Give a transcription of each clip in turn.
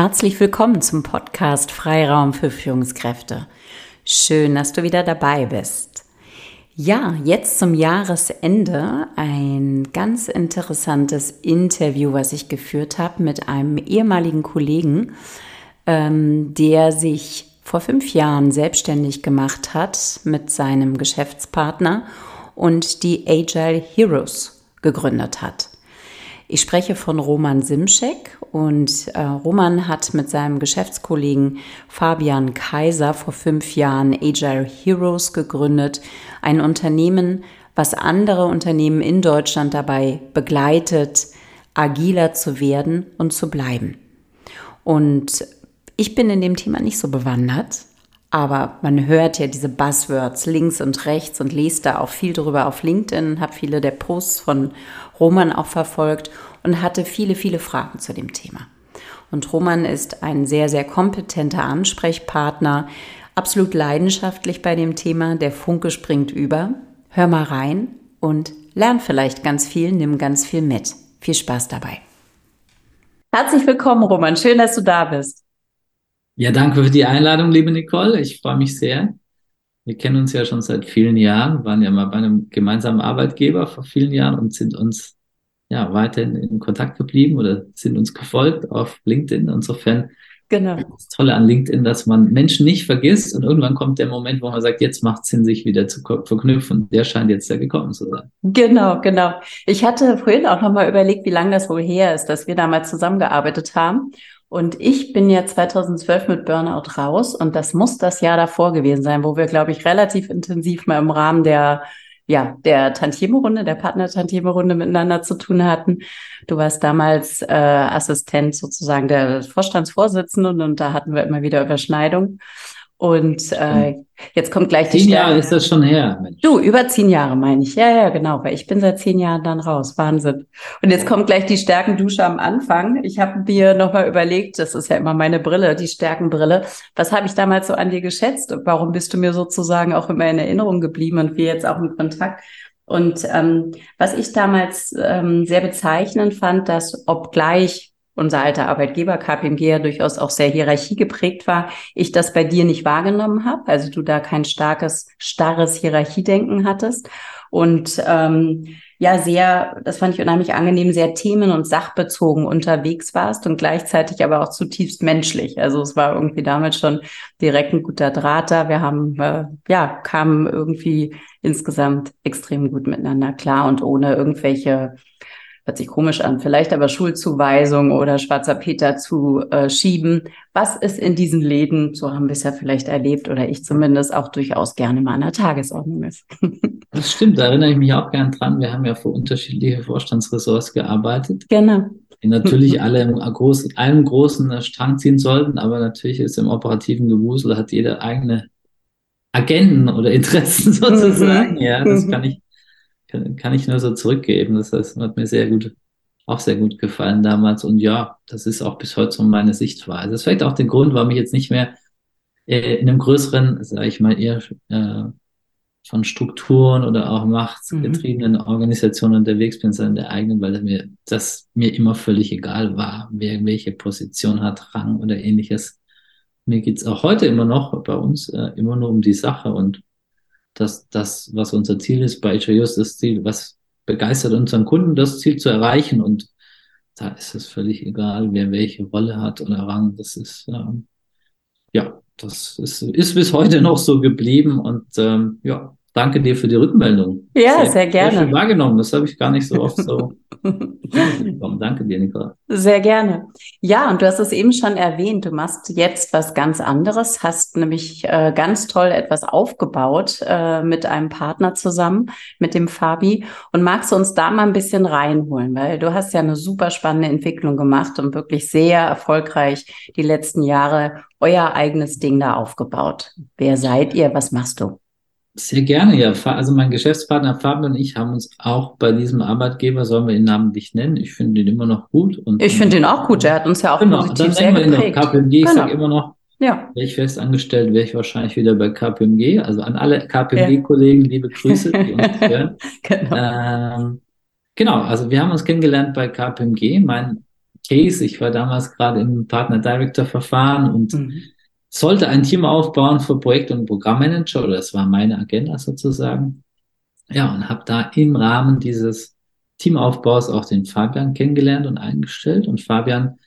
Herzlich willkommen zum Podcast Freiraum für Führungskräfte. Schön, dass du wieder dabei bist. Ja, jetzt zum Jahresende ein ganz interessantes Interview, was ich geführt habe mit einem ehemaligen Kollegen, ähm, der sich vor fünf Jahren selbstständig gemacht hat mit seinem Geschäftspartner und die Agile Heroes gegründet hat. Ich spreche von Roman Simschek und äh, Roman hat mit seinem Geschäftskollegen Fabian Kaiser vor fünf Jahren Agile Heroes gegründet, ein Unternehmen, was andere Unternehmen in Deutschland dabei begleitet, agiler zu werden und zu bleiben. Und ich bin in dem Thema nicht so bewandert, aber man hört ja diese Buzzwords links und rechts und liest da auch viel drüber auf LinkedIn, habe viele der Posts von Roman auch verfolgt und hatte viele, viele Fragen zu dem Thema. Und Roman ist ein sehr, sehr kompetenter Ansprechpartner, absolut leidenschaftlich bei dem Thema. Der Funke springt über. Hör mal rein und lern vielleicht ganz viel, nimm ganz viel mit. Viel Spaß dabei. Herzlich willkommen, Roman. Schön, dass du da bist. Ja, danke für die Einladung, liebe Nicole. Ich freue mich sehr. Wir kennen uns ja schon seit vielen Jahren, waren ja mal bei einem gemeinsamen Arbeitgeber vor vielen Jahren und sind uns ja weiterhin in Kontakt geblieben oder sind uns gefolgt auf LinkedIn. Insofern Genau. Das Tolle an LinkedIn, dass man Menschen nicht vergisst und irgendwann kommt der Moment, wo man sagt, jetzt macht es Sinn, sich wieder zu verknüpfen. Der scheint jetzt ja gekommen zu sein. Genau, genau. Ich hatte vorhin auch nochmal überlegt, wie lange das wohl her ist, dass wir damals zusammengearbeitet haben. Und ich bin ja 2012 mit Burnout raus und das muss das Jahr davor gewesen sein, wo wir, glaube ich, relativ intensiv mal im Rahmen der ja, der Tantieme-Runde, der Partner-Tantieme-Runde miteinander zu tun hatten. Du warst damals äh, Assistent sozusagen der Vorstandsvorsitzenden und da hatten wir immer wieder Überschneidungen. Und äh, jetzt kommt gleich die Zehn Jahre ist das schon her. Mensch. Du, über zehn Jahre meine ich. Ja, ja, genau, weil ich bin seit zehn Jahren dann raus. Wahnsinn. Und jetzt kommt gleich die Stärkendusche am Anfang. Ich habe mir nochmal überlegt, das ist ja immer meine Brille, die Stärkenbrille. Was habe ich damals so an dir geschätzt? Und warum bist du mir sozusagen auch immer in Erinnerung geblieben und wir jetzt auch in Kontakt? Und ähm, was ich damals ähm, sehr bezeichnend fand, dass obgleich unser alter Arbeitgeber KPMG ja durchaus auch sehr hierarchiegeprägt war, ich das bei dir nicht wahrgenommen habe, also du da kein starkes, starres Hierarchiedenken hattest und ähm, ja sehr, das fand ich unheimlich angenehm, sehr themen- und sachbezogen unterwegs warst und gleichzeitig aber auch zutiefst menschlich. Also es war irgendwie damit schon direkt ein guter Draht da. Wir haben, äh, ja, kamen irgendwie insgesamt extrem gut miteinander klar und ohne irgendwelche hört sich komisch an, vielleicht aber Schulzuweisung oder schwarzer Peter zu äh, schieben. Was ist in diesen Läden, so haben wir es ja vielleicht erlebt oder ich zumindest auch durchaus gerne mal an der Tagesordnung ist. das stimmt, da erinnere ich mich auch gern dran. Wir haben ja für unterschiedliche Vorstandsressorts gearbeitet. Genau. Die natürlich alle im groß, einem großen Strang ziehen sollten, aber natürlich ist im operativen Gewusel hat jeder eigene Agenten oder Interessen sozusagen. Mhm. Ja, das kann ich kann, kann ich nur so zurückgeben. Das heißt, hat mir sehr gut, auch sehr gut gefallen damals. Und ja, das ist auch bis heute so meine Sichtweise. Das ist vielleicht auch der Grund, warum ich jetzt nicht mehr äh, in einem größeren, sage ich mal, eher äh, von Strukturen oder auch machtgetriebenen mhm. Organisationen unterwegs bin, sondern der eigenen, weil mir das mir immer völlig egal war, wer welche Position hat, Rang oder ähnliches. Mir geht's auch heute immer noch bei uns äh, immer nur um die Sache und dass das, was unser Ziel ist bei HIOS, das Ziel, was begeistert unseren Kunden, das Ziel zu erreichen. Und da ist es völlig egal, wer welche Rolle hat oder Rang. Das ist, ähm, ja, das ist, ist bis heute noch so geblieben. Und ähm, ja, danke dir für die Rückmeldung. Ja, sehr, sehr gerne. Sehr wahrgenommen. Das habe ich gar nicht so oft so Danke dir, Nicole. Sehr gerne. Ja, und du hast es eben schon erwähnt, du machst jetzt was ganz anderes, hast nämlich äh, ganz toll etwas aufgebaut äh, mit einem Partner zusammen, mit dem Fabi. Und magst du uns da mal ein bisschen reinholen, weil du hast ja eine super spannende Entwicklung gemacht und wirklich sehr erfolgreich die letzten Jahre euer eigenes Ding da aufgebaut. Wer seid ihr? Was machst du? Sehr gerne, ja. Also mein Geschäftspartner Fabian und ich haben uns auch bei diesem Arbeitgeber, sollen wir ihn namentlich nennen, ich finde ihn immer noch gut. Und, ich finde ihn auch gut, er hat uns ja auch genau, positiv dann sehr wir geprägt. Ihn noch KPMG, genau. ich sage immer noch, ja. wäre ich fest angestellt, wäre ich wahrscheinlich wieder bei KPMG. Also an alle KPMG-Kollegen, ja. liebe Grüße, die uns hören. genau. Ähm, genau, also wir haben uns kennengelernt bei KPMG. Mein Case. Ich war damals gerade im Partner-Director-Verfahren und mhm. Sollte ein Team aufbauen für Projekt- und Programmmanager, oder das war meine Agenda sozusagen. Ja, und habe da im Rahmen dieses Teamaufbaus auch den Fabian kennengelernt und eingestellt. Und Fabian,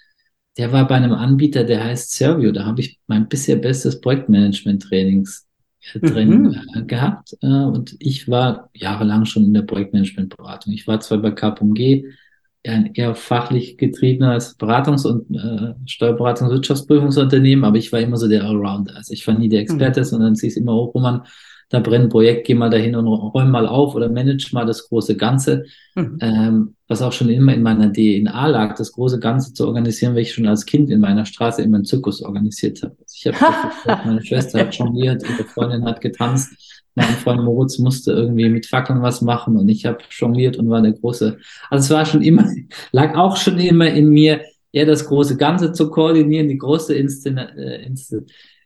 der war bei einem Anbieter, der heißt Servio. Da habe ich mein bisher bestes Projektmanagement-Trainings äh, drin mhm. Gehabt. Äh, und ich war jahrelang schon in der Projektmanagement-Beratung. Ich war zwar bei KPMG, eher fachlich getriebenes Beratungs- und äh, Steuerberatungs- und Wirtschaftsprüfungsunternehmen, aber ich war immer so der Allrounder. Also ich war nie der Experte, mhm. sondern sie ist immer hoch, Roman, da brennt ein Projekt, geh mal dahin und räum mal auf oder manage mal das große Ganze. Mhm. Ähm, was auch schon immer in meiner DNA lag, das große Ganze zu organisieren, weil ich schon als Kind in meiner Straße immer einen Zirkus organisiert habe. Also ich habe meine Schwester hat jongliert, ihre Freundin hat getanzt, mein Freund Moritz musste irgendwie mit Fackeln was machen und ich habe jongliert und war der große. Also es war schon immer, lag auch schon immer in mir, eher das große Ganze zu koordinieren, die große Inszen äh,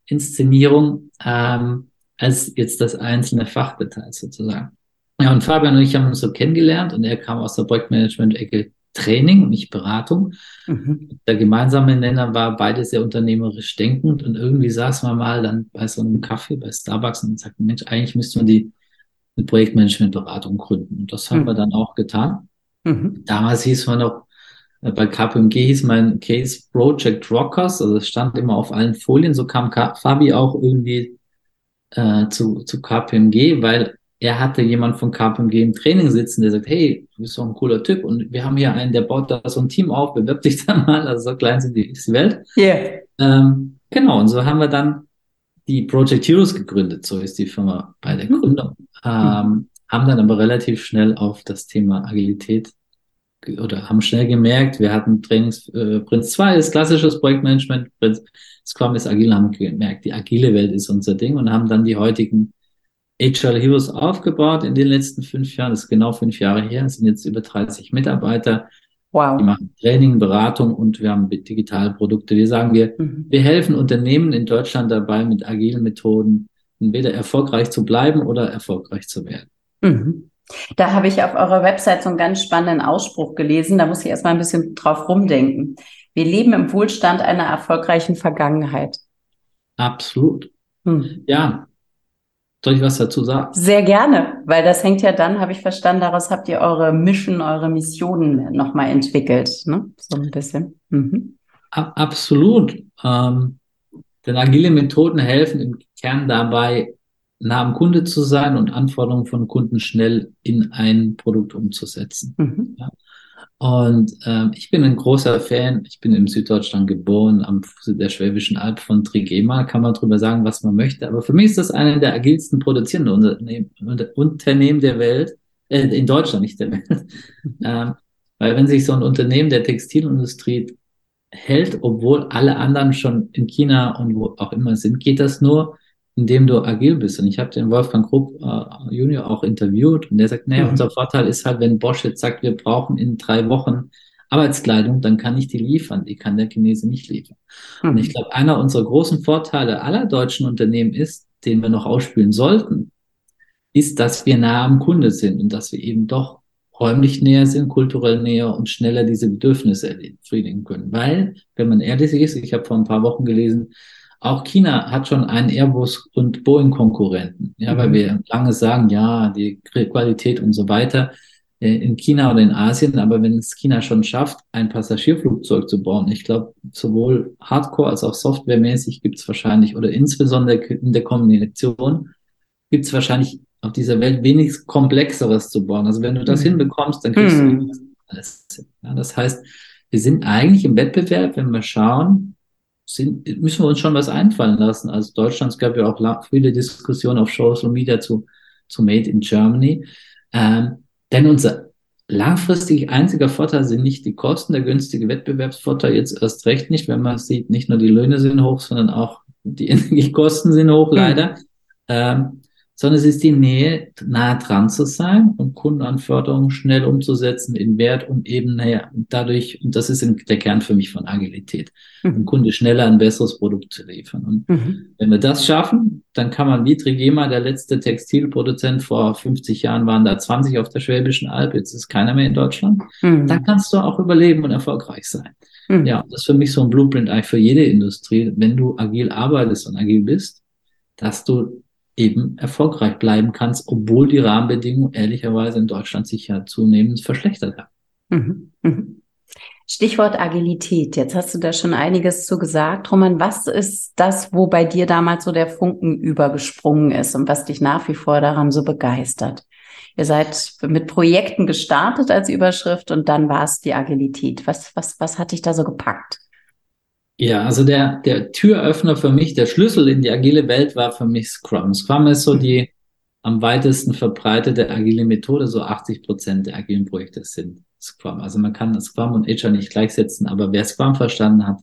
Inszenierung. Ähm, als jetzt das einzelne Fachdetail sozusagen. Ja, und Fabian und ich haben uns so kennengelernt und er kam aus der Projektmanagement-Ecke Training und nicht Beratung. Mhm. Der gemeinsame Nenner war beide sehr unternehmerisch denkend und irgendwie saßen wir mal dann bei so einem Kaffee bei Starbucks und sagten, Mensch, eigentlich müsste man die eine Projektmanagement-Beratung gründen. Und das haben mhm. wir dann auch getan. Mhm. Damals hieß man noch, äh, bei KPMG hieß mein Case Project Rockers, also es stand immer auf allen Folien, so kam Fabi auch irgendwie äh, zu, zu KPMG, weil er hatte jemand von KPMG im Training sitzen, der sagt, hey, du bist doch ein cooler Typ und wir haben hier einen, der baut da so ein Team auf, bewirb dich da mal, also so klein sind die, ist die Welt. Yeah. Ähm, genau, und so haben wir dann die Project Heroes gegründet, so ist die Firma bei der mhm. Gründung. Ähm, haben dann aber relativ schnell auf das Thema Agilität oder haben schnell gemerkt, wir hatten Trainings, äh, Prinz 2 ist klassisches Projektmanagement, Prinz Scrum ist agil, haben gemerkt, die agile Welt ist unser Ding und haben dann die heutigen Agile Heroes aufgebaut in den letzten fünf Jahren. Das ist genau fünf Jahre her. Es sind jetzt über 30 Mitarbeiter. Wow. Die machen Training, Beratung und wir haben digitale Produkte. Wir sagen, wir, mhm. wir helfen Unternehmen in Deutschland dabei, mit agilen Methoden entweder erfolgreich zu bleiben oder erfolgreich zu werden. Mhm. Da habe ich auf eurer Website so einen ganz spannenden Ausspruch gelesen. Da muss ich erstmal ein bisschen drauf rumdenken. Wir leben im Wohlstand einer erfolgreichen Vergangenheit. Absolut. Hm. Ja. Soll ich was dazu sagen? Sehr gerne, weil das hängt ja dann, habe ich verstanden, daraus habt ihr eure Mission, eure Missionen nochmal entwickelt. Ne? So ein bisschen. Mhm. Absolut. Ähm, denn agile Methoden helfen im Kern dabei, nah am Kunde zu sein und Anforderungen von Kunden schnell in ein Produkt umzusetzen. Mhm. Ja. Und ähm, ich bin ein großer Fan, ich bin in Süddeutschland geboren, am Fuße der Schwäbischen Alb von Trigema, kann man drüber sagen, was man möchte. Aber für mich ist das eine der agilsten produzierenden Unternehmen, Unternehmen der Welt, äh, in Deutschland, nicht der Welt. ähm, weil wenn sich so ein Unternehmen der Textilindustrie hält, obwohl alle anderen schon in China und wo auch immer sind, geht das nur, indem du agil bist. Und ich habe den Wolfgang Krupp äh, Junior auch interviewt und der sagt, naja, mhm. unser Vorteil ist halt, wenn Bosch jetzt sagt, wir brauchen in drei Wochen Arbeitskleidung, dann kann ich die liefern. Die kann der Chinese nicht liefern. Mhm. Und ich glaube, einer unserer großen Vorteile aller deutschen Unternehmen ist, den wir noch ausspielen sollten, ist, dass wir nah am Kunde sind und dass wir eben doch räumlich näher sind, kulturell näher und schneller diese Bedürfnisse erledigen können. Weil, wenn man ehrlich ist, ich habe vor ein paar Wochen gelesen, auch China hat schon einen Airbus- und Boeing-Konkurrenten. Ja, mhm. weil wir lange sagen, ja, die Qualität und so weiter äh, in China oder in Asien. Aber wenn es China schon schafft, ein Passagierflugzeug zu bauen, ich glaube, sowohl Hardcore als auch Softwaremäßig gibt es wahrscheinlich oder insbesondere in der Kombination gibt es wahrscheinlich auf dieser Welt wenig Komplexeres zu bauen. Also wenn du das mhm. hinbekommst, dann kriegst mhm. du alles. Ja, das heißt, wir sind eigentlich im Wettbewerb, wenn wir schauen, sind, müssen wir uns schon was einfallen lassen. Also Deutschland, es gab ja auch viele Diskussionen auf Social Media zu, zu Made in Germany. Ähm, denn unser langfristig einziger Vorteil sind nicht die Kosten, der günstige Wettbewerbsvorteil jetzt erst recht nicht, wenn man sieht, nicht nur die Löhne sind hoch, sondern auch die Energiekosten sind hoch, hm. leider. Mhm. Ähm, sondern es ist die Nähe, nah dran zu sein und Kundenanforderungen schnell umzusetzen in Wert und eben, naja, dadurch, und das ist der Kern für mich von Agilität, mhm. dem Kunde schneller ein besseres Produkt zu liefern. Und mhm. wenn wir das schaffen, dann kann man wie Trigema, der letzte Textilproduzent vor 50 Jahren waren da 20 auf der Schwäbischen Alb, jetzt ist keiner mehr in Deutschland, mhm. dann kannst du auch überleben und erfolgreich sein. Mhm. Ja, das ist für mich so ein Blueprint eigentlich für jede Industrie, wenn du agil arbeitest und agil bist, dass du eben erfolgreich bleiben kannst, obwohl die Rahmenbedingungen ehrlicherweise in Deutschland sich ja zunehmend verschlechtert haben. Mhm. Mhm. Stichwort Agilität. Jetzt hast du da schon einiges zu gesagt. Roman, was ist das, wo bei dir damals so der Funken übergesprungen ist und was dich nach wie vor daran so begeistert? Ihr seid mit Projekten gestartet als Überschrift und dann war es die Agilität. Was, was, was hat dich da so gepackt? Ja, also der, der Türöffner für mich, der Schlüssel in die agile Welt war für mich Scrum. Scrum ist so die am weitesten verbreitete agile Methode. So 80 Prozent der agilen Projekte sind Scrum. Also man kann Scrum und Agile nicht gleichsetzen, aber wer Scrum verstanden hat,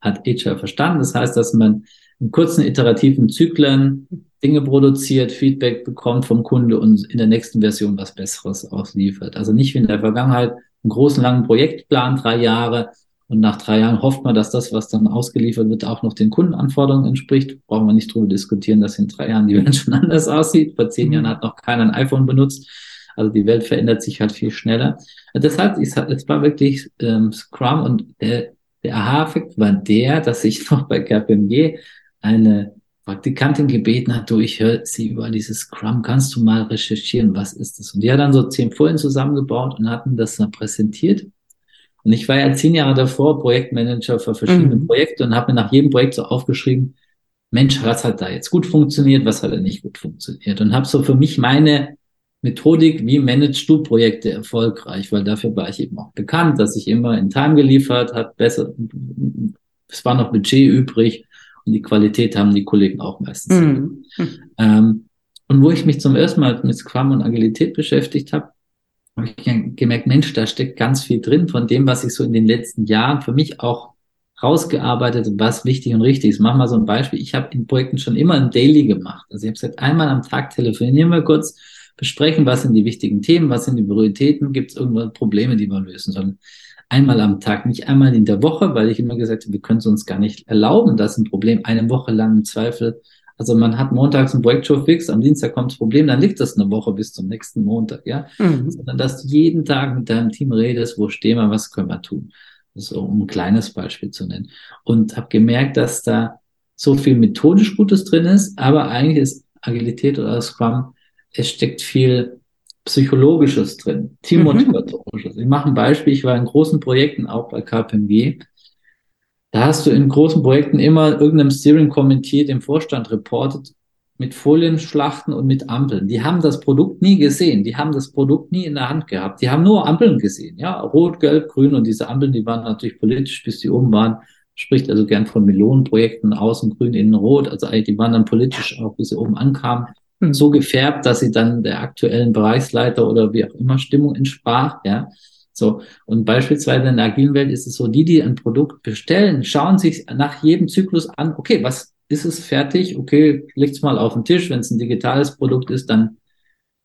hat Agile verstanden. Das heißt, dass man in kurzen iterativen Zyklen Dinge produziert, Feedback bekommt vom Kunde und in der nächsten Version was Besseres ausliefert. Also nicht wie in der Vergangenheit einen großen langen Projektplan, drei Jahre, und nach drei Jahren hofft man, dass das, was dann ausgeliefert wird, auch noch den Kundenanforderungen entspricht. Brauchen wir nicht drüber diskutieren, dass in drei Jahren die Welt schon anders aussieht. Vor zehn Jahren hat noch keiner ein iPhone benutzt. Also die Welt verändert sich halt viel schneller. Deshalb, es war wirklich ähm, Scrum und der, der Aha-Effekt war der, dass ich noch bei KPMG eine Praktikantin gebeten hat, du, ich höre sie über dieses Scrum, kannst du mal recherchieren, was ist das? Und die hat dann so zehn Folien zusammengebaut und hatten das dann präsentiert. Und ich war ja zehn Jahre davor Projektmanager für verschiedene mhm. Projekte und habe mir nach jedem Projekt so aufgeschrieben, Mensch, was hat da jetzt gut funktioniert, was hat da nicht gut funktioniert? Und habe so für mich meine Methodik, wie managst du Projekte erfolgreich, weil dafür war ich eben auch bekannt, dass ich immer in Time geliefert hat, besser, es war noch Budget übrig und die Qualität haben die Kollegen auch meistens. Mhm. Ähm, und wo ich mich zum ersten Mal mit Scrum und Agilität beschäftigt habe, habe ich gemerkt, Mensch, da steckt ganz viel drin von dem, was ich so in den letzten Jahren für mich auch rausgearbeitet, was wichtig und richtig ist. Mach mal so ein Beispiel. Ich habe in Projekten schon immer ein Daily gemacht. Also ich habe gesagt, einmal am Tag telefonieren wir kurz, besprechen, was sind die wichtigen Themen, was sind die Prioritäten, gibt es irgendwelche Probleme, die wir lösen sollen. Einmal am Tag, nicht einmal in der Woche, weil ich immer gesagt habe, wir können es uns gar nicht erlauben, dass ein Problem eine Woche lang im Zweifel also man hat montags ein Projektshow fix, am Dienstag kommt das Problem, dann liegt das eine Woche bis zum nächsten Montag, ja. Mhm. Sondern dass du jeden Tag mit deinem Team redest, wo stehen wir, was können wir tun. So, um ein kleines Beispiel zu nennen. Und habe gemerkt, dass da so viel methodisch Gutes drin ist, aber eigentlich ist Agilität oder Scrum, es steckt viel Psychologisches drin, Teammotivatorisches. Mhm. Ich mache ein Beispiel, ich war in großen Projekten, auch bei KPMG, da hast du in großen Projekten immer irgendeinem Steering Committee dem Vorstand reportet mit Folienschlachten und mit Ampeln. Die haben das Produkt nie gesehen. Die haben das Produkt nie in der Hand gehabt. Die haben nur Ampeln gesehen. Ja, rot, gelb, grün und diese Ampeln, die waren natürlich politisch, bis die oben waren. Spricht also gern von Melonenprojekten, außen grün, innen rot. Also die waren dann politisch auch, bis sie oben ankamen, mhm. so gefärbt, dass sie dann der aktuellen Bereichsleiter oder wie auch immer Stimmung entsprach. Ja, so, und beispielsweise in der agilen Welt ist es so, die, die ein Produkt bestellen, schauen sich nach jedem Zyklus an, okay, was ist es fertig? Okay, leg's mal auf den Tisch. Wenn es ein digitales Produkt ist, dann,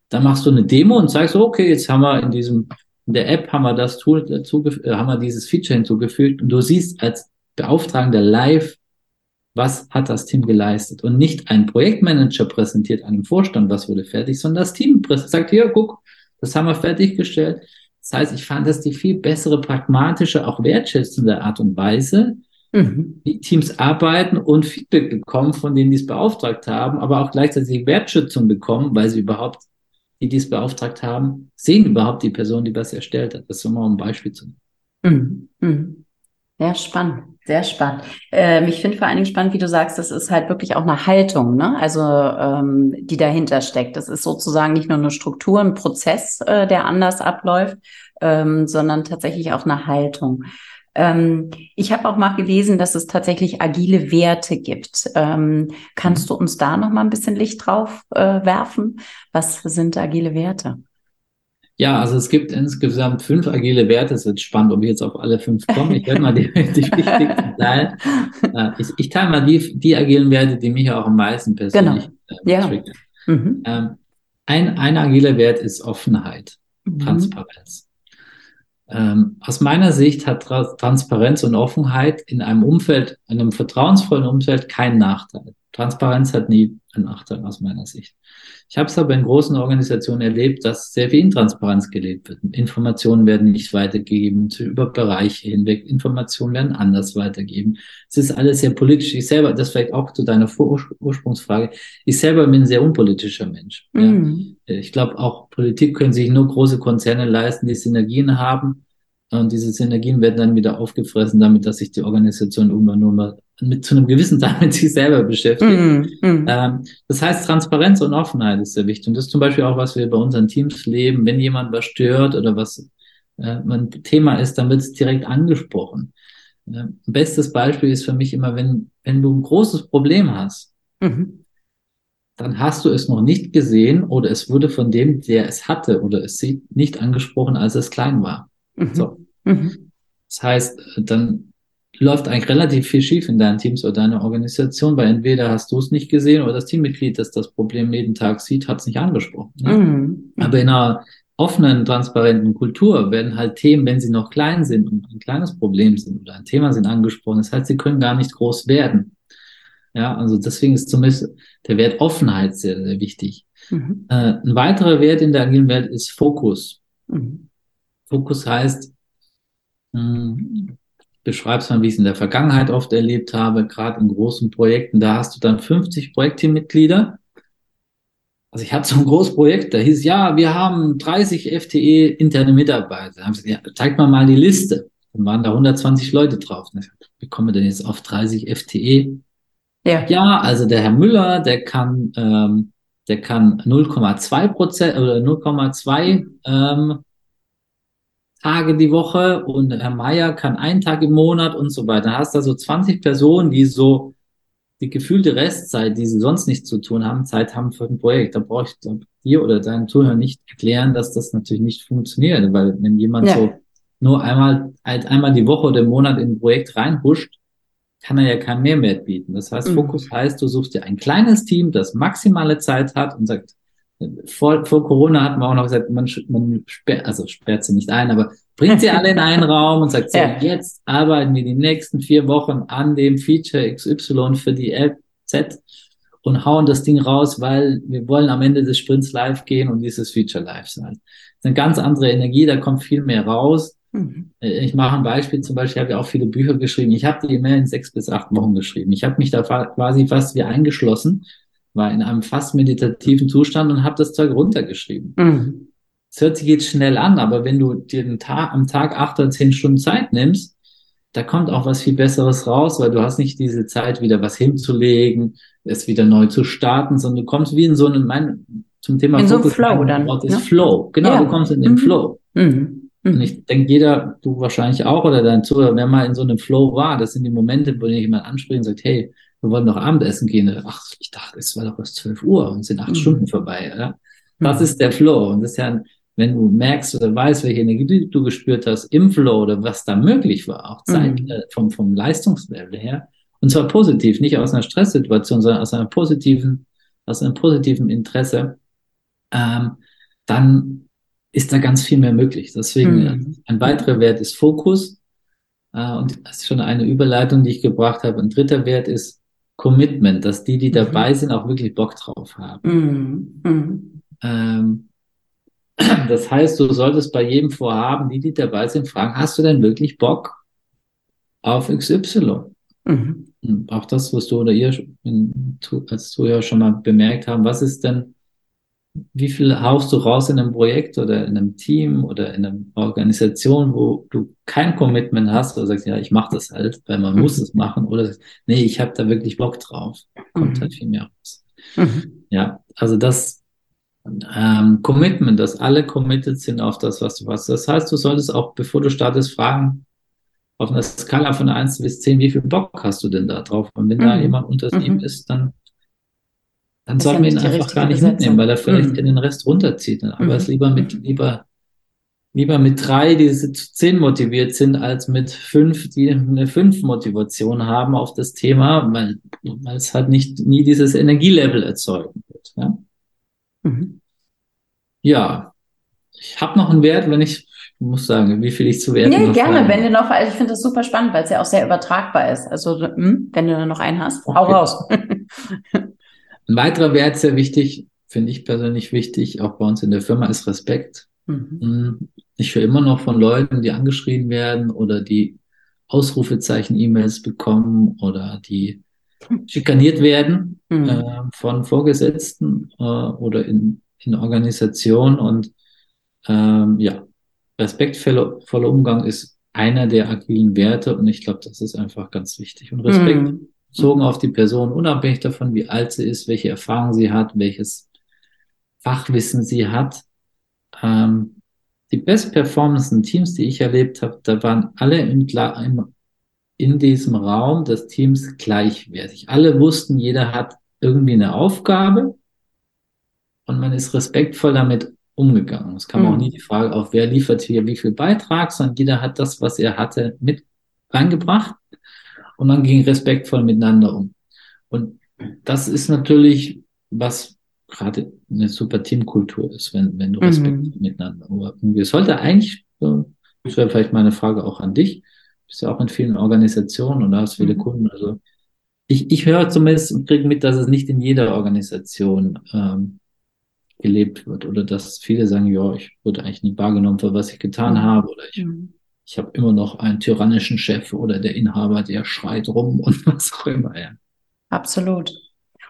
dann machst du eine Demo und sagst, okay, jetzt haben wir in diesem, in der App haben wir das Tool dazu, äh, haben wir dieses Feature hinzugefügt und du siehst als Beauftragender live, was hat das Team geleistet und nicht ein Projektmanager präsentiert einem Vorstand, was wurde fertig, sondern das Team sagt, hier, guck, das haben wir fertiggestellt. Das heißt, ich fand das die viel bessere, pragmatische, auch wertschätzende Art und Weise, mhm. wie Teams arbeiten und Feedback bekommen, von denen die es beauftragt haben, aber auch gleichzeitig Wertschätzung bekommen, weil sie überhaupt, die, die es beauftragt haben, sehen überhaupt die Person, die das erstellt hat. Das ist mal ein Beispiel zu nennen. Mhm. Mhm. Ja, spannend. Sehr spannend. Ähm, ich finde vor allen Dingen spannend, wie du sagst, das ist halt wirklich auch eine Haltung, ne? Also ähm, die dahinter steckt. Das ist sozusagen nicht nur eine Struktur, ein Prozess, äh, der anders abläuft, ähm, sondern tatsächlich auch eine Haltung. Ähm, ich habe auch mal gelesen, dass es tatsächlich agile Werte gibt. Ähm, kannst du uns da noch mal ein bisschen Licht drauf äh, werfen? Was sind agile Werte? Ja, also es gibt insgesamt fünf agile Werte. Es wird spannend, ob ich jetzt auf alle fünf komme. Ich werde mal die, die wichtigsten teilen. Äh, ich, ich teile mal die, die agilen Werte, die mich auch am meisten persönlich genau. äh, ja. Mhm. Ähm, ein, ein agiler Wert ist Offenheit, mhm. Transparenz. Ähm, aus meiner Sicht hat Tra Transparenz und Offenheit in einem Umfeld, in einem vertrauensvollen Umfeld keinen Nachteil. Transparenz hat nie einen Nachteil aus meiner Sicht. Ich habe es aber in großen Organisationen erlebt, dass sehr viel Intransparenz gelebt wird. Informationen werden nicht weitergegeben über Bereiche hinweg. Informationen werden anders weitergegeben. Es ist alles sehr politisch. Ich selber, das vielleicht auch zu deiner Ur Ursprungsfrage, ich selber bin ein sehr unpolitischer Mensch. Mhm. Ja. Ich glaube, auch Politik können sich nur große Konzerne leisten, die Synergien haben. Und diese Synergien werden dann wieder aufgefressen, damit dass sich die Organisation irgendwann nur mal mit zu einem gewissen Teil mit sich selber beschäftigt. Mm, mm. Ähm, das heißt, Transparenz und Offenheit ist sehr wichtig. Und das ist zum Beispiel auch, was wir bei unseren Teams leben. Wenn jemand was stört oder was äh, ein Thema ist, dann wird es direkt angesprochen. Äh, bestes Beispiel ist für mich immer, wenn, wenn du ein großes Problem hast, mhm. dann hast du es noch nicht gesehen oder es wurde von dem, der es hatte oder es sieht, nicht angesprochen, als es klein war. Mhm. So. Mhm. Das heißt, dann läuft eigentlich relativ viel schief in deinen Teams oder deiner Organisation, weil entweder hast du es nicht gesehen oder das Teammitglied, das das Problem jeden Tag sieht, hat es nicht angesprochen. Ne? Mhm. Aber in einer offenen, transparenten Kultur werden halt Themen, wenn sie noch klein sind und ein kleines Problem sind oder ein Thema sind angesprochen, das heißt, sie können gar nicht groß werden. Ja, also deswegen ist zumindest der Wert Offenheit sehr, sehr wichtig. Mhm. Äh, ein weiterer Wert in der agilen Welt ist Fokus. Mhm. Fokus heißt, mh, hm, beschreibst mal, wie ich es in der Vergangenheit oft erlebt habe, gerade in großen Projekten, da hast du dann 50 Projektteammitglieder. Also ich hatte so ein großes Projekt, da hieß ja, wir haben 30 FTE interne Mitarbeiter. Da haben sie gesagt, ja, zeig mal mal die Liste. Dann waren da 120 Leute drauf. Wie kommen wir denn jetzt auf 30 FTE? Ja. ja, also der Herr Müller, der kann, ähm, der kann 0,2 Prozent oder 0,2 ähm, Tage die Woche und Herr Meier kann einen Tag im Monat und so weiter. Da hast du also 20 Personen, die so die gefühlte Restzeit, die sie sonst nichts zu tun haben, Zeit haben für ein Projekt. Da brauche ich dir oder deinen Zuhörern nicht erklären, dass das natürlich nicht funktioniert, weil wenn jemand ja. so nur einmal, halt einmal die Woche oder im Monat in ein Projekt reinhuscht, kann er ja keinen Mehrwert bieten. Das heißt, mhm. Fokus heißt, du suchst dir ein kleines Team, das maximale Zeit hat und sagt, vor, vor Corona hatten wir auch noch gesagt, man, man sperrt, also sperrt sie nicht ein, aber bringt sie alle in einen Raum und sagt, so, ja. jetzt arbeiten wir die nächsten vier Wochen an dem Feature XY für die LZ und hauen das Ding raus, weil wir wollen am Ende des Sprints live gehen und dieses Feature live sein. Das ist eine ganz andere Energie, da kommt viel mehr raus. Mhm. Ich mache ein Beispiel, zum Beispiel habe ich auch viele Bücher geschrieben. Ich habe die mehr in sechs bis acht Wochen geschrieben. Ich habe mich da quasi fast wie eingeschlossen war in einem fast meditativen Zustand und habe das Zeug runtergeschrieben. Mhm. Es hört sich jetzt schnell an, aber wenn du dir den Tag, am Tag acht oder zehn Stunden Zeit nimmst, da kommt auch was viel Besseres raus, weil du hast nicht diese Zeit, wieder was hinzulegen, es wieder neu zu starten, sondern du kommst wie in so einem, mein, zum Thema in so einem Flow dann. Wort ist ne? Flow. Genau, ja. du kommst in den mhm. Flow. Mhm. Und mhm. ich denke, jeder, du wahrscheinlich auch oder dein Zuhörer, wer mal in so einem Flow war, das sind die Momente, wo jemand anspricht und sagt, hey, wir wollen noch Abendessen gehen. Ach, ich dachte, es war doch erst 12 Uhr und sind acht mhm. Stunden vorbei. Ja? Das mhm. ist der Flow. Und das ist ja, wenn du merkst oder weißt, welche Energie du gespürt hast im Flow oder was da möglich war, auch Zeit, mhm. äh, vom, vom Leistungslevel her. Und zwar positiv, nicht aus einer Stresssituation, sondern aus einer positiven, aus einem positiven Interesse, ähm, dann ist da ganz viel mehr möglich. Deswegen mhm. ein weiterer Wert ist Fokus. Äh, und das ist schon eine Überleitung, die ich gebracht habe. Ein dritter Wert ist Commitment, dass die, die dabei mhm. sind, auch wirklich Bock drauf haben. Mhm. Mhm. Ähm, das heißt, du solltest bei jedem Vorhaben, die, die dabei sind, fragen, hast du denn wirklich Bock auf XY? Mhm. Auch das, was du oder ihr als Zuhörer schon mal bemerkt haben, was ist denn wie viel haust du raus in einem Projekt oder in einem Team oder in einer Organisation, wo du kein Commitment hast oder sagst, ja, ich mache das halt, weil man mhm. muss es machen oder sagst, nee, ich habe da wirklich Bock drauf. Kommt mhm. halt viel mehr raus. Mhm. Ja, also das ähm, Commitment, dass alle committed sind auf das, was du hast. Das heißt, du solltest auch, bevor du startest, fragen, auf einer Skala von 1 bis 10, wie viel Bock hast du denn da drauf? Und wenn da mhm. jemand unter mhm. ihm ist, dann dann sollten wir ihn einfach gar nicht mitnehmen, weil er vielleicht mhm. den Rest runterzieht. Aber mhm. es lieber mit, lieber, lieber mit drei, die zu zehn motiviert sind, als mit fünf, die eine fünf Motivation haben auf das Thema, weil, weil es halt nicht, nie dieses Energielevel erzeugen wird. Ja, mhm. ja. ich habe noch einen Wert, wenn ich muss sagen, wie viel ich zu werten Nee, gerne, wenn du noch, also ich finde das super spannend, weil es ja auch sehr übertragbar ist. Also, hm, wenn du noch einen hast, okay. hau raus. Ein weiterer Wert, sehr wichtig, finde ich persönlich wichtig, auch bei uns in der Firma, ist Respekt. Mhm. Hm, ich höre immer noch von Leuten, die angeschrien werden oder die Ausrufezeichen-E-Mails bekommen oder die schikaniert werden mhm. äh, von Vorgesetzten äh, oder in, in Organisationen. Und ähm, ja, respektvoller Umgang ist einer der agilen Werte und ich glaube, das ist einfach ganz wichtig. Und Respekt mhm. Bezogen auf die Person, unabhängig davon, wie alt sie ist, welche Erfahrung sie hat, welches Fachwissen sie hat. Ähm, die best performance Teams, die ich erlebt habe, da waren alle im, im, in diesem Raum des Teams gleichwertig. Alle wussten, jeder hat irgendwie eine Aufgabe und man ist respektvoll damit umgegangen. Es kam mhm. auch nie die Frage auf, wer liefert hier wie viel Beitrag, sondern jeder hat das, was er hatte, mit reingebracht und man ging respektvoll miteinander um. Und das ist natürlich was gerade eine super Teamkultur ist, wenn, wenn du Respekt mhm. miteinander umgehst. Sollte eigentlich, das wäre vielleicht meine Frage auch an dich, du bist ja auch in vielen Organisationen und da hast viele mhm. Kunden. Also ich, ich höre zumindest und kriege mit, dass es nicht in jeder Organisation ähm, gelebt wird oder dass viele sagen, ja, ich wurde eigentlich nicht wahrgenommen für was ich getan mhm. habe oder ich, mhm. Ich habe immer noch einen tyrannischen Chef oder der Inhaber, der schreit rum und was auch immer. Ja. Absolut.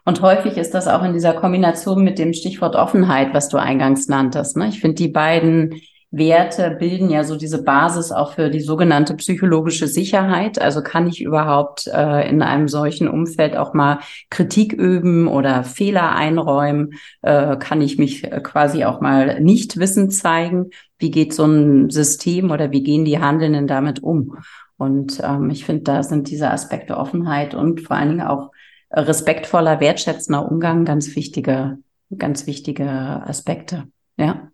Und häufig ist das auch in dieser Kombination mit dem Stichwort Offenheit, was du eingangs nanntest. Ne? Ich finde, die beiden Werte bilden ja so diese Basis auch für die sogenannte psychologische Sicherheit. Also kann ich überhaupt äh, in einem solchen Umfeld auch mal Kritik üben oder Fehler einräumen? Äh, kann ich mich quasi auch mal nicht wissen zeigen? Wie geht so ein System oder wie gehen die Handelnden damit um? Und ähm, ich finde, da sind diese Aspekte Offenheit und vor allen Dingen auch respektvoller, wertschätzender Umgang ganz wichtige, ganz wichtige Aspekte. Ja.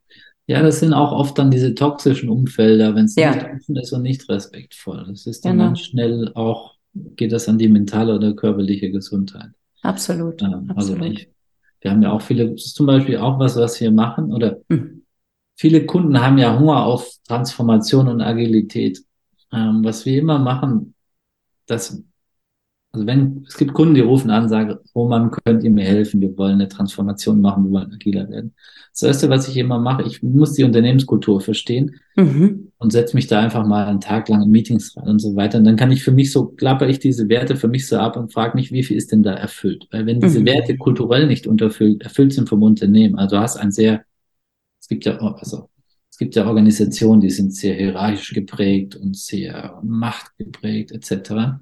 Ja, das sind auch oft dann diese toxischen Umfelder, wenn es ja. nicht offen ist und nicht respektvoll. Das ist dann genau. ganz schnell auch, geht das an die mentale oder körperliche Gesundheit. Absolut. Ja, also absolut. Ich, wir haben ja auch viele, das ist zum Beispiel auch was, was wir machen, oder mhm. Viele Kunden haben ja Hunger auf Transformation und Agilität. Ähm, was wir immer machen, das also wenn, es gibt Kunden, die rufen an, sagen, Roman, könnt ihr mir helfen? Wir wollen eine Transformation machen, wir wollen agiler werden. Das erste, was ich immer mache, ich muss die Unternehmenskultur verstehen mhm. und setze mich da einfach mal einen Tag lang in Meetings rein und so weiter. Und dann kann ich für mich so, klapper ich diese Werte für mich so ab und frage mich, wie viel ist denn da erfüllt? Weil wenn diese mhm. Werte kulturell nicht unterfüllt, erfüllt sind vom Unternehmen, also du hast ein sehr, es gibt ja, also, es gibt ja Organisationen, die sind sehr hierarchisch geprägt und sehr machtgeprägt, etc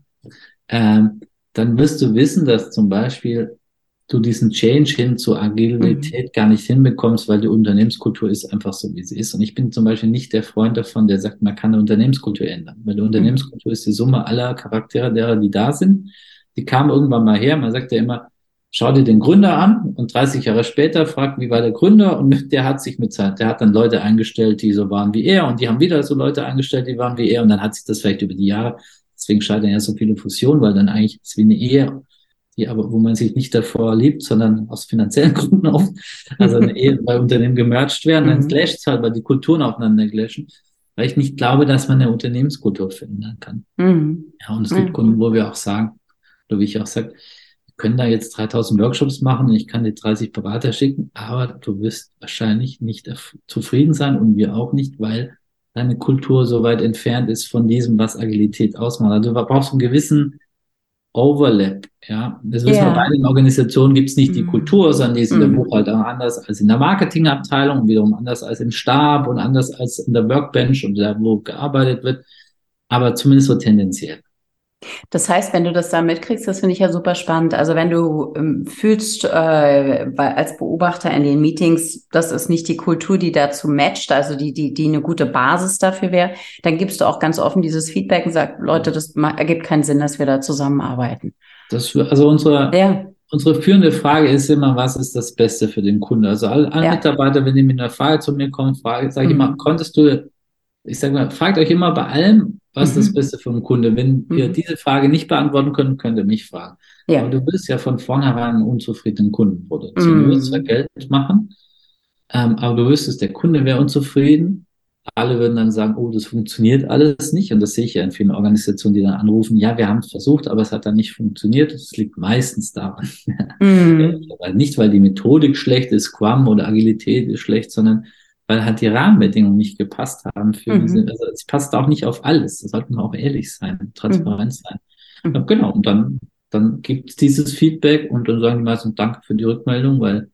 ähm, dann wirst du wissen, dass zum Beispiel du diesen Change hin zur Agilität mhm. gar nicht hinbekommst, weil die Unternehmenskultur ist einfach so, wie sie ist. Und ich bin zum Beispiel nicht der Freund davon, der sagt, man kann eine Unternehmenskultur ändern. Weil die mhm. Unternehmenskultur ist die Summe aller Charaktere derer, die da sind. Die kamen irgendwann mal her. Man sagt ja immer, schau dir den Gründer an und 30 Jahre später fragt, wie war der Gründer? Und der hat sich mit Zeit, der hat dann Leute eingestellt, die so waren wie er und die haben wieder so Leute eingestellt, die waren wie er und dann hat sich das vielleicht über die Jahre Deswegen scheitern ja so viele Fusionen, weil dann eigentlich ist wie eine Ehe, die aber, wo man sich nicht davor liebt, sondern aus finanziellen Gründen oft. Also eine Ehe, weil Unternehmen gemerged werden, dann mhm. clasht es halt, weil die Kulturen aufeinander clashen. Weil ich nicht glaube, dass man eine Unternehmenskultur verändern kann. Mhm. Ja, und es gibt mhm. Kunden, wo wir auch sagen, oder wie ich auch sage, können da jetzt 3000 Workshops machen und ich kann dir 30 Berater schicken, aber du wirst wahrscheinlich nicht zufrieden sein und wir auch nicht, weil deine Kultur so weit entfernt ist von diesem, was Agilität ausmacht. Also du brauchst einen gewissen Overlap. Ja, das wissen yeah. wir bei den Organisationen gibt es nicht mm. die mhm. Kultur, sondern die ist in der mm. Buchhaltung anders als in der Marketingabteilung und wiederum anders als im Stab und anders als in der Workbench und da, wo gearbeitet wird. Aber zumindest so tendenziell. Das heißt, wenn du das da mitkriegst, das finde ich ja super spannend. Also wenn du ähm, fühlst äh, als Beobachter in den Meetings, das ist nicht die Kultur, die dazu matcht, also die, die, die eine gute Basis dafür wäre, dann gibst du auch ganz offen dieses Feedback und sagst, Leute, das ergibt keinen Sinn, dass wir da zusammenarbeiten. Das, also unsere, ja. unsere führende Frage ist immer, was ist das Beste für den Kunden? Also alle, alle ja. Mitarbeiter, wenn die mit einer Frage zu mir kommen, frage, sage ich mhm. immer, konntest du, ich sage mal, fragt euch immer bei allem, was ist das mhm. Beste für einen Kunde? Wenn wir mhm. diese Frage nicht beantworten können, könnt ihr mich fragen. Ja. Aber du willst ja von vornherein einen unzufriedenen Kunden produzieren. Mhm. Du willst zwar Geld machen, ähm, aber du wüsstest, der Kunde wäre unzufrieden alle würden dann sagen, oh, das funktioniert alles nicht. Und das sehe ich ja in vielen Organisationen, die dann anrufen, ja, wir haben es versucht, aber es hat dann nicht funktioniert. Das liegt meistens daran. Mhm. nicht, weil die Methodik schlecht ist, Scrum oder Agilität ist schlecht, sondern weil halt die Rahmenbedingungen nicht gepasst haben für mhm. diese, also es passt auch nicht auf alles. Da sollten wir auch ehrlich sein, transparent mhm. sein. Ja, genau. Und dann, dann gibt es dieses Feedback und dann sagen die meisten Danke für die Rückmeldung, weil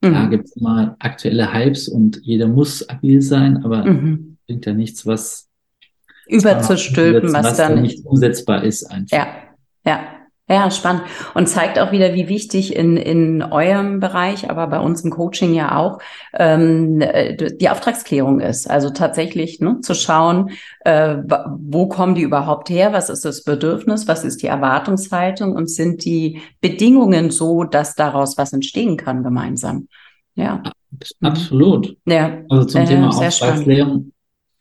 Mhm. Da gibt es immer aktuelle Hypes und jeder muss agil sein, aber mhm. bringt ja nichts, was überzustülpen, was, was dann nicht umsetzbar ist einfach. Ja, ja. Ja, spannend. Und zeigt auch wieder, wie wichtig in, in eurem Bereich, aber bei uns im Coaching ja auch, ähm, die Auftragsklärung ist. Also tatsächlich ne, zu schauen, äh, wo kommen die überhaupt her, was ist das Bedürfnis, was ist die Erwartungshaltung und sind die Bedingungen so, dass daraus was entstehen kann gemeinsam. Ja. Absolut. Ja. Also zum äh, Thema Auftragsklärung.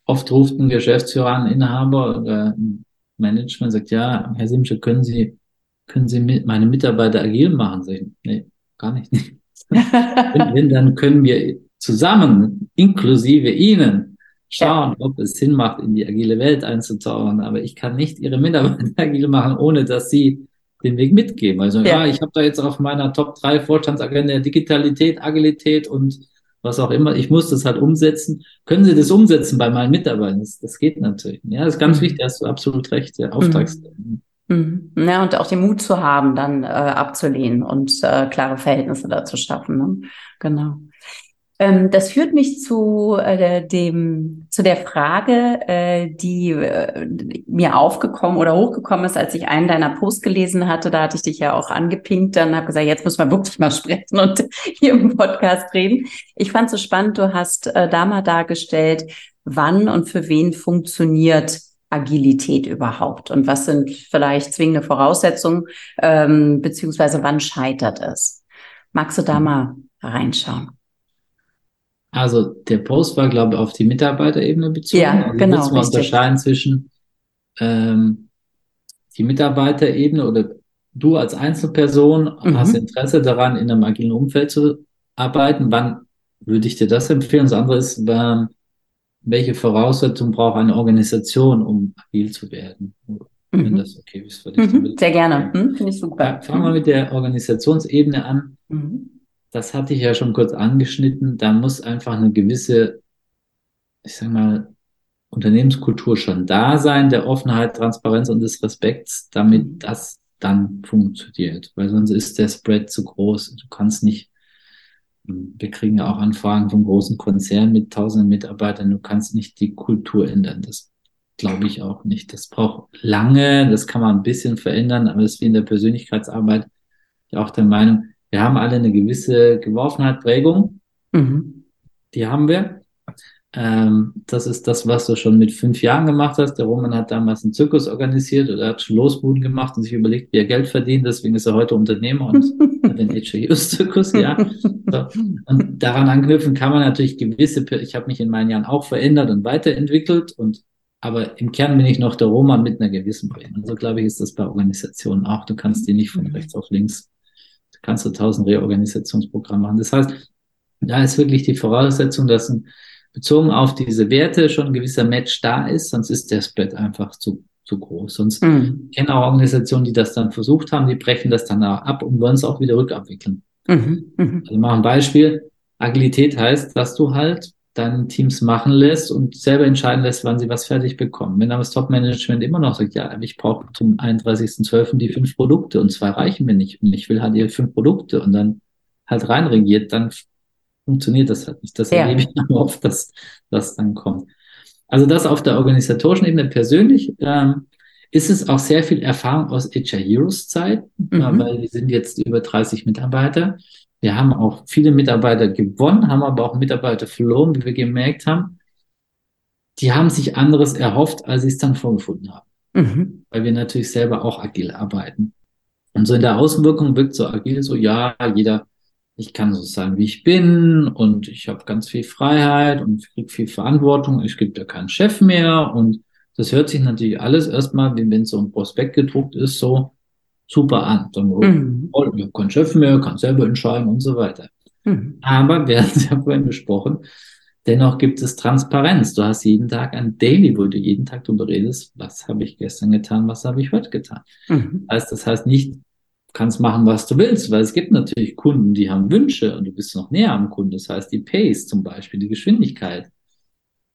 Oft ruft ein Geschäftsführer, ein Inhaber oder ein Management sagt, ja, Herr Simsche, können Sie können Sie mit meine Mitarbeiter agil machen? Sag ich, nee, gar nicht. wenn, wenn, dann können wir zusammen, inklusive Ihnen, schauen, ja. ob es Sinn macht, in die agile Welt einzutauchen. Aber ich kann nicht Ihre Mitarbeiter agil machen, ohne dass Sie den Weg mitgeben. Also ja, ja ich habe da jetzt auf meiner Top 3 Vorstandsagenda Digitalität, Agilität und was auch immer. Ich muss das halt umsetzen. Können Sie das umsetzen bei meinen Mitarbeitern? Das, das geht natürlich. Ja, das ist ganz mhm. wichtig, hast du absolut recht. Der Auftrags mhm. Mhm. Ja, und auch den Mut zu haben, dann äh, abzulehnen und äh, klare Verhältnisse dazu schaffen. Ne? Genau. Ähm, das führt mich zu äh, dem zu der Frage, äh, die äh, mir aufgekommen oder hochgekommen ist, als ich einen deiner Posts gelesen hatte. Da hatte ich dich ja auch angepinkt. Dann habe gesagt, jetzt muss man wirklich mal sprechen und hier im Podcast reden. Ich fand es so spannend. Du hast äh, da mal dargestellt, wann und für wen funktioniert Agilität überhaupt und was sind vielleicht zwingende Voraussetzungen, ähm, beziehungsweise wann scheitert es? Magst du da mhm. mal reinschauen? Also der Post war, glaube ich, auf die Mitarbeiterebene bezogen. Ja, also genau. Müssen wir unterscheiden zwischen ähm, die Mitarbeiterebene oder du als Einzelperson mhm. hast Interesse daran, in einem agilen Umfeld zu arbeiten. Wann würde ich dir das empfehlen? Das andere ist, ähm, welche Voraussetzungen braucht eine Organisation, um agil zu werden? Wenn mhm. das okay ist für dich. Mhm. Sehr gerne. Mhm. Finde ich super. Fangen wir mit der Organisationsebene an. Mhm. Das hatte ich ja schon kurz angeschnitten. Da muss einfach eine gewisse, ich sag mal, Unternehmenskultur schon da sein, der Offenheit, Transparenz und des Respekts, damit mhm. das dann funktioniert. Weil sonst ist der Spread zu groß. Du kannst nicht wir kriegen ja auch Anfragen von großen Konzernen mit tausenden Mitarbeitern. Du kannst nicht die Kultur ändern. Das glaube ich auch nicht. Das braucht lange, das kann man ein bisschen verändern, aber es ist wie in der Persönlichkeitsarbeit. Ich auch der Meinung, wir haben alle eine gewisse Geworfenheit, Prägung. Mhm. Die haben wir. Ähm, das ist das, was du schon mit fünf Jahren gemacht hast. Der Roman hat damals einen Zirkus organisiert oder hat schon Losbuden gemacht und sich überlegt, wie er Geld verdient. Deswegen ist er heute Unternehmer und hat den HIUS-Zirkus, ja. So. Und daran anknüpfen kann man natürlich gewisse, ich habe mich in meinen Jahren auch verändert und weiterentwickelt und aber im Kern bin ich noch der Roman mit einer gewissen Prägung. So glaube ich, ist das bei Organisationen auch. Du kannst die nicht von rechts auf links, du kannst du tausend Reorganisationsprogramme machen. Das heißt, da ist wirklich die Voraussetzung, dass ein bezogen auf diese Werte schon ein gewisser Match da ist, sonst ist der Split einfach zu, zu groß. Sonst mhm. kennen auch Organisationen, die das dann versucht haben, die brechen das dann auch ab und wollen es auch wieder rückabwickeln. Mhm. Mhm. Also machen ein Beispiel. Agilität heißt, dass du halt deine Teams machen lässt und selber entscheiden lässt, wann sie was fertig bekommen. Wenn aber das Top-Management immer noch sagt, ja, ich brauche zum 31.12. die fünf Produkte und zwei reichen mir nicht und ich will halt die fünf Produkte und dann halt reinregiert, dann funktioniert das halt nicht. Das ja. erlebe ich oft, dass das dann kommt. Also das auf der organisatorischen Ebene persönlich ähm, ist es auch sehr viel Erfahrung aus HR Heroes Zeit, mhm. weil wir sind jetzt über 30 Mitarbeiter. Wir haben auch viele Mitarbeiter gewonnen, haben aber auch Mitarbeiter verloren, wie wir gemerkt haben. Die haben sich anderes erhofft, als sie es dann vorgefunden haben. Mhm. Weil wir natürlich selber auch agil arbeiten. Und so in der Außenwirkung wirkt so agil so, ja, jeder ich kann so sein, wie ich bin und ich habe ganz viel Freiheit und kriege viel Verantwortung. Es gibt ja keinen Chef mehr und das hört sich natürlich alles erstmal, wie wenn so ein Prospekt gedruckt ist, so super an. Dann, mhm. oh, ich habe keinen Chef mehr, kann selber entscheiden und so weiter. Mhm. Aber wir hatten es ja vorhin besprochen, Dennoch gibt es Transparenz. Du hast jeden Tag ein Daily, wo du jeden Tag darüber redest, was habe ich gestern getan, was habe ich heute getan. Mhm. Das, heißt, das heißt nicht, kannst machen, was du willst, weil es gibt natürlich Kunden, die haben Wünsche und du bist noch näher am Kunden. Das heißt, die Pace zum Beispiel, die Geschwindigkeit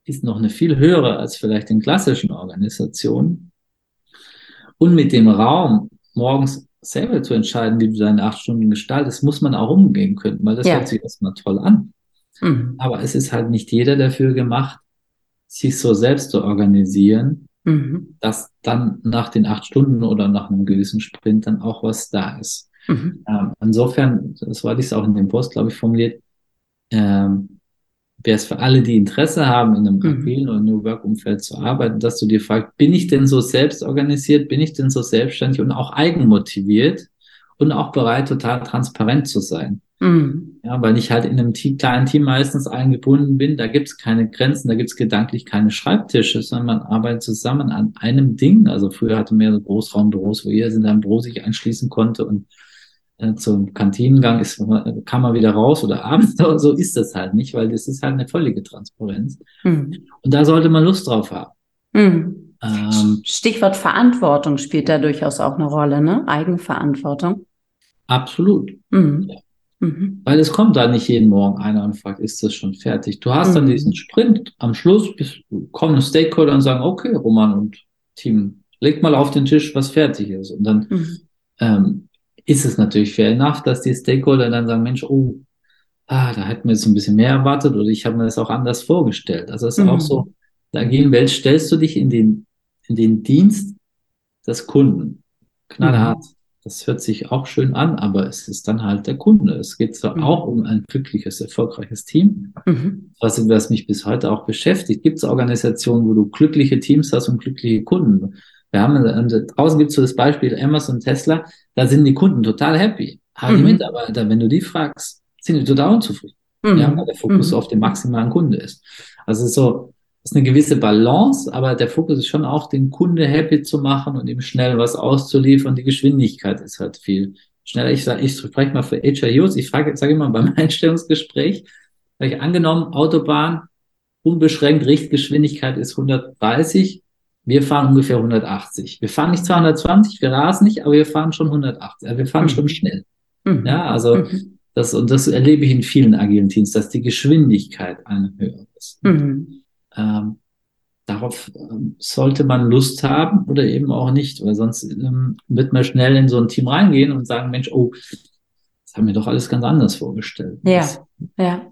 ist noch eine viel höhere als vielleicht in klassischen Organisationen. Und mit dem Raum morgens selber zu entscheiden, wie du deine acht Stunden gestaltest, muss man auch umgehen können, weil das ja. hört sich erstmal toll an. Mhm. Aber es ist halt nicht jeder dafür gemacht, sich so selbst zu organisieren, mhm. dass dann nach den acht Stunden oder nach einem gewissen Sprint dann auch was da ist. Mhm. Ähm, insofern, das war dies auch in dem Post, glaube ich, formuliert, ähm, wäre es für alle, die Interesse haben, in einem mhm. agilen oder New Work Umfeld zu arbeiten, dass du dir fragst, bin ich denn so selbst organisiert, bin ich denn so selbstständig und auch eigenmotiviert und auch bereit, total transparent zu sein? Mhm. Ja, weil ich halt in einem Team, kleinen Team meistens eingebunden bin, da gibt es keine Grenzen, da gibt es gedanklich keine Schreibtische, sondern man arbeitet zusammen an einem Ding. Also früher hatte man ja so Großraumbüros, wo jeder in seinem Büro sich einschließen konnte und äh, zum Kantinengang ist, kann man wieder raus oder abends, aber so ist das halt nicht, weil das ist halt eine völlige Transparenz. Mhm. Und da sollte man Lust drauf haben. Mhm. Ähm, Stichwort Verantwortung spielt da durchaus auch eine Rolle, ne? Eigenverantwortung. Absolut. Mhm. Ja. Mhm. Weil es kommt da nicht jeden Morgen einer und fragt, ist das schon fertig? Du hast dann mhm. diesen Sprint, am Schluss kommen Stakeholder und sagen, okay, Roman und Team, legt mal auf den Tisch, was fertig ist. Und dann mhm. ähm, ist es natürlich fair enough, dass die Stakeholder dann sagen, Mensch, oh, ah, da hätten wir jetzt ein bisschen mehr erwartet oder ich habe mir das auch anders vorgestellt. Also es ist mhm. auch so, in der agilen Welt stellst du dich in den, in den Dienst des Kunden. Knallhart. Das hört sich auch schön an, aber es ist dann halt der Kunde. Es geht zwar mhm. auch um ein glückliches, erfolgreiches Team, mhm. was, was mich bis heute auch beschäftigt. Gibt es Organisationen, wo du glückliche Teams hast und glückliche Kunden? Wir haben äh, draußen gibt es so das Beispiel Amazon und Tesla, da sind die Kunden total happy. Aber mhm. die Mitarbeiter, wenn du die fragst, sind die total unzufrieden. Mhm. Ja, weil der Fokus mhm. auf den maximalen Kunde ist. Also so, ist eine gewisse Balance, aber der Fokus ist schon auch, den Kunde happy zu machen und ihm schnell was auszuliefern. Die Geschwindigkeit ist halt viel schneller. Ich sage, ich spreche mal für HRUs. Ich frage, sage immer beim Einstellungsgespräch, ich angenommen, Autobahn, unbeschränkt Richtgeschwindigkeit ist 130. Wir fahren ungefähr 180. Wir fahren nicht 220, wir rasen nicht, aber wir fahren schon 180. Also wir fahren mhm. schon schnell. Mhm. Ja, also mhm. das, und das erlebe ich in vielen agilen Teams, dass die Geschwindigkeit eine höhere ist. Mhm. Ähm, darauf ähm, sollte man Lust haben oder eben auch nicht, weil sonst ähm, wird man schnell in so ein Team reingehen und sagen, Mensch, oh, das haben wir doch alles ganz anders vorgestellt. Ja, ja.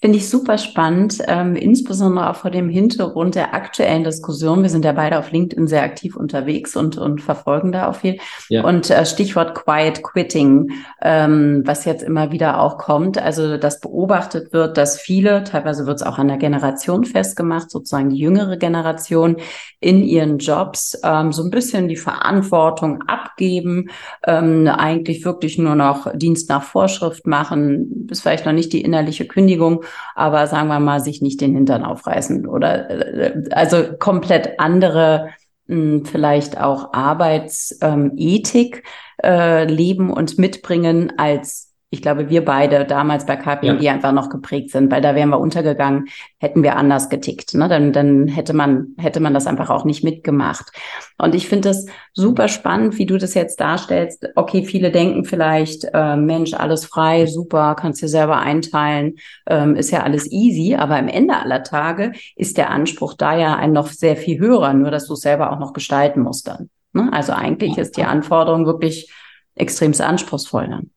Finde ich super spannend, ähm, insbesondere auch vor dem Hintergrund der aktuellen Diskussion. Wir sind ja beide auf LinkedIn sehr aktiv unterwegs und, und verfolgen da auch viel. Ja. Und äh, Stichwort Quiet Quitting, ähm, was jetzt immer wieder auch kommt. Also, dass beobachtet wird, dass viele, teilweise wird es auch an der Generation festgemacht, sozusagen die jüngere Generation in ihren Jobs ähm, so ein bisschen die Verantwortung abgeben, ähm, eigentlich wirklich nur noch Dienst nach Vorschrift machen, bis vielleicht noch nicht die innerliche Kündigung Kündigung, aber sagen wir mal, sich nicht den Hintern aufreißen oder äh, also komplett andere hm, vielleicht auch Arbeitsethik äh, leben und mitbringen als ich glaube, wir beide damals bei KPMG ja. einfach noch geprägt sind, weil da wären wir untergegangen, hätten wir anders getickt. Ne? Dann, dann hätte man, hätte man das einfach auch nicht mitgemacht. Und ich finde das super spannend, wie du das jetzt darstellst. Okay, viele denken vielleicht, äh, Mensch, alles frei, super, kannst dir selber einteilen, ähm, ist ja alles easy. Aber am Ende aller Tage ist der Anspruch da ja ein noch sehr viel höherer, nur dass du es selber auch noch gestalten musst dann. Ne? Also eigentlich ist die Anforderung wirklich extremst anspruchsvoll dann.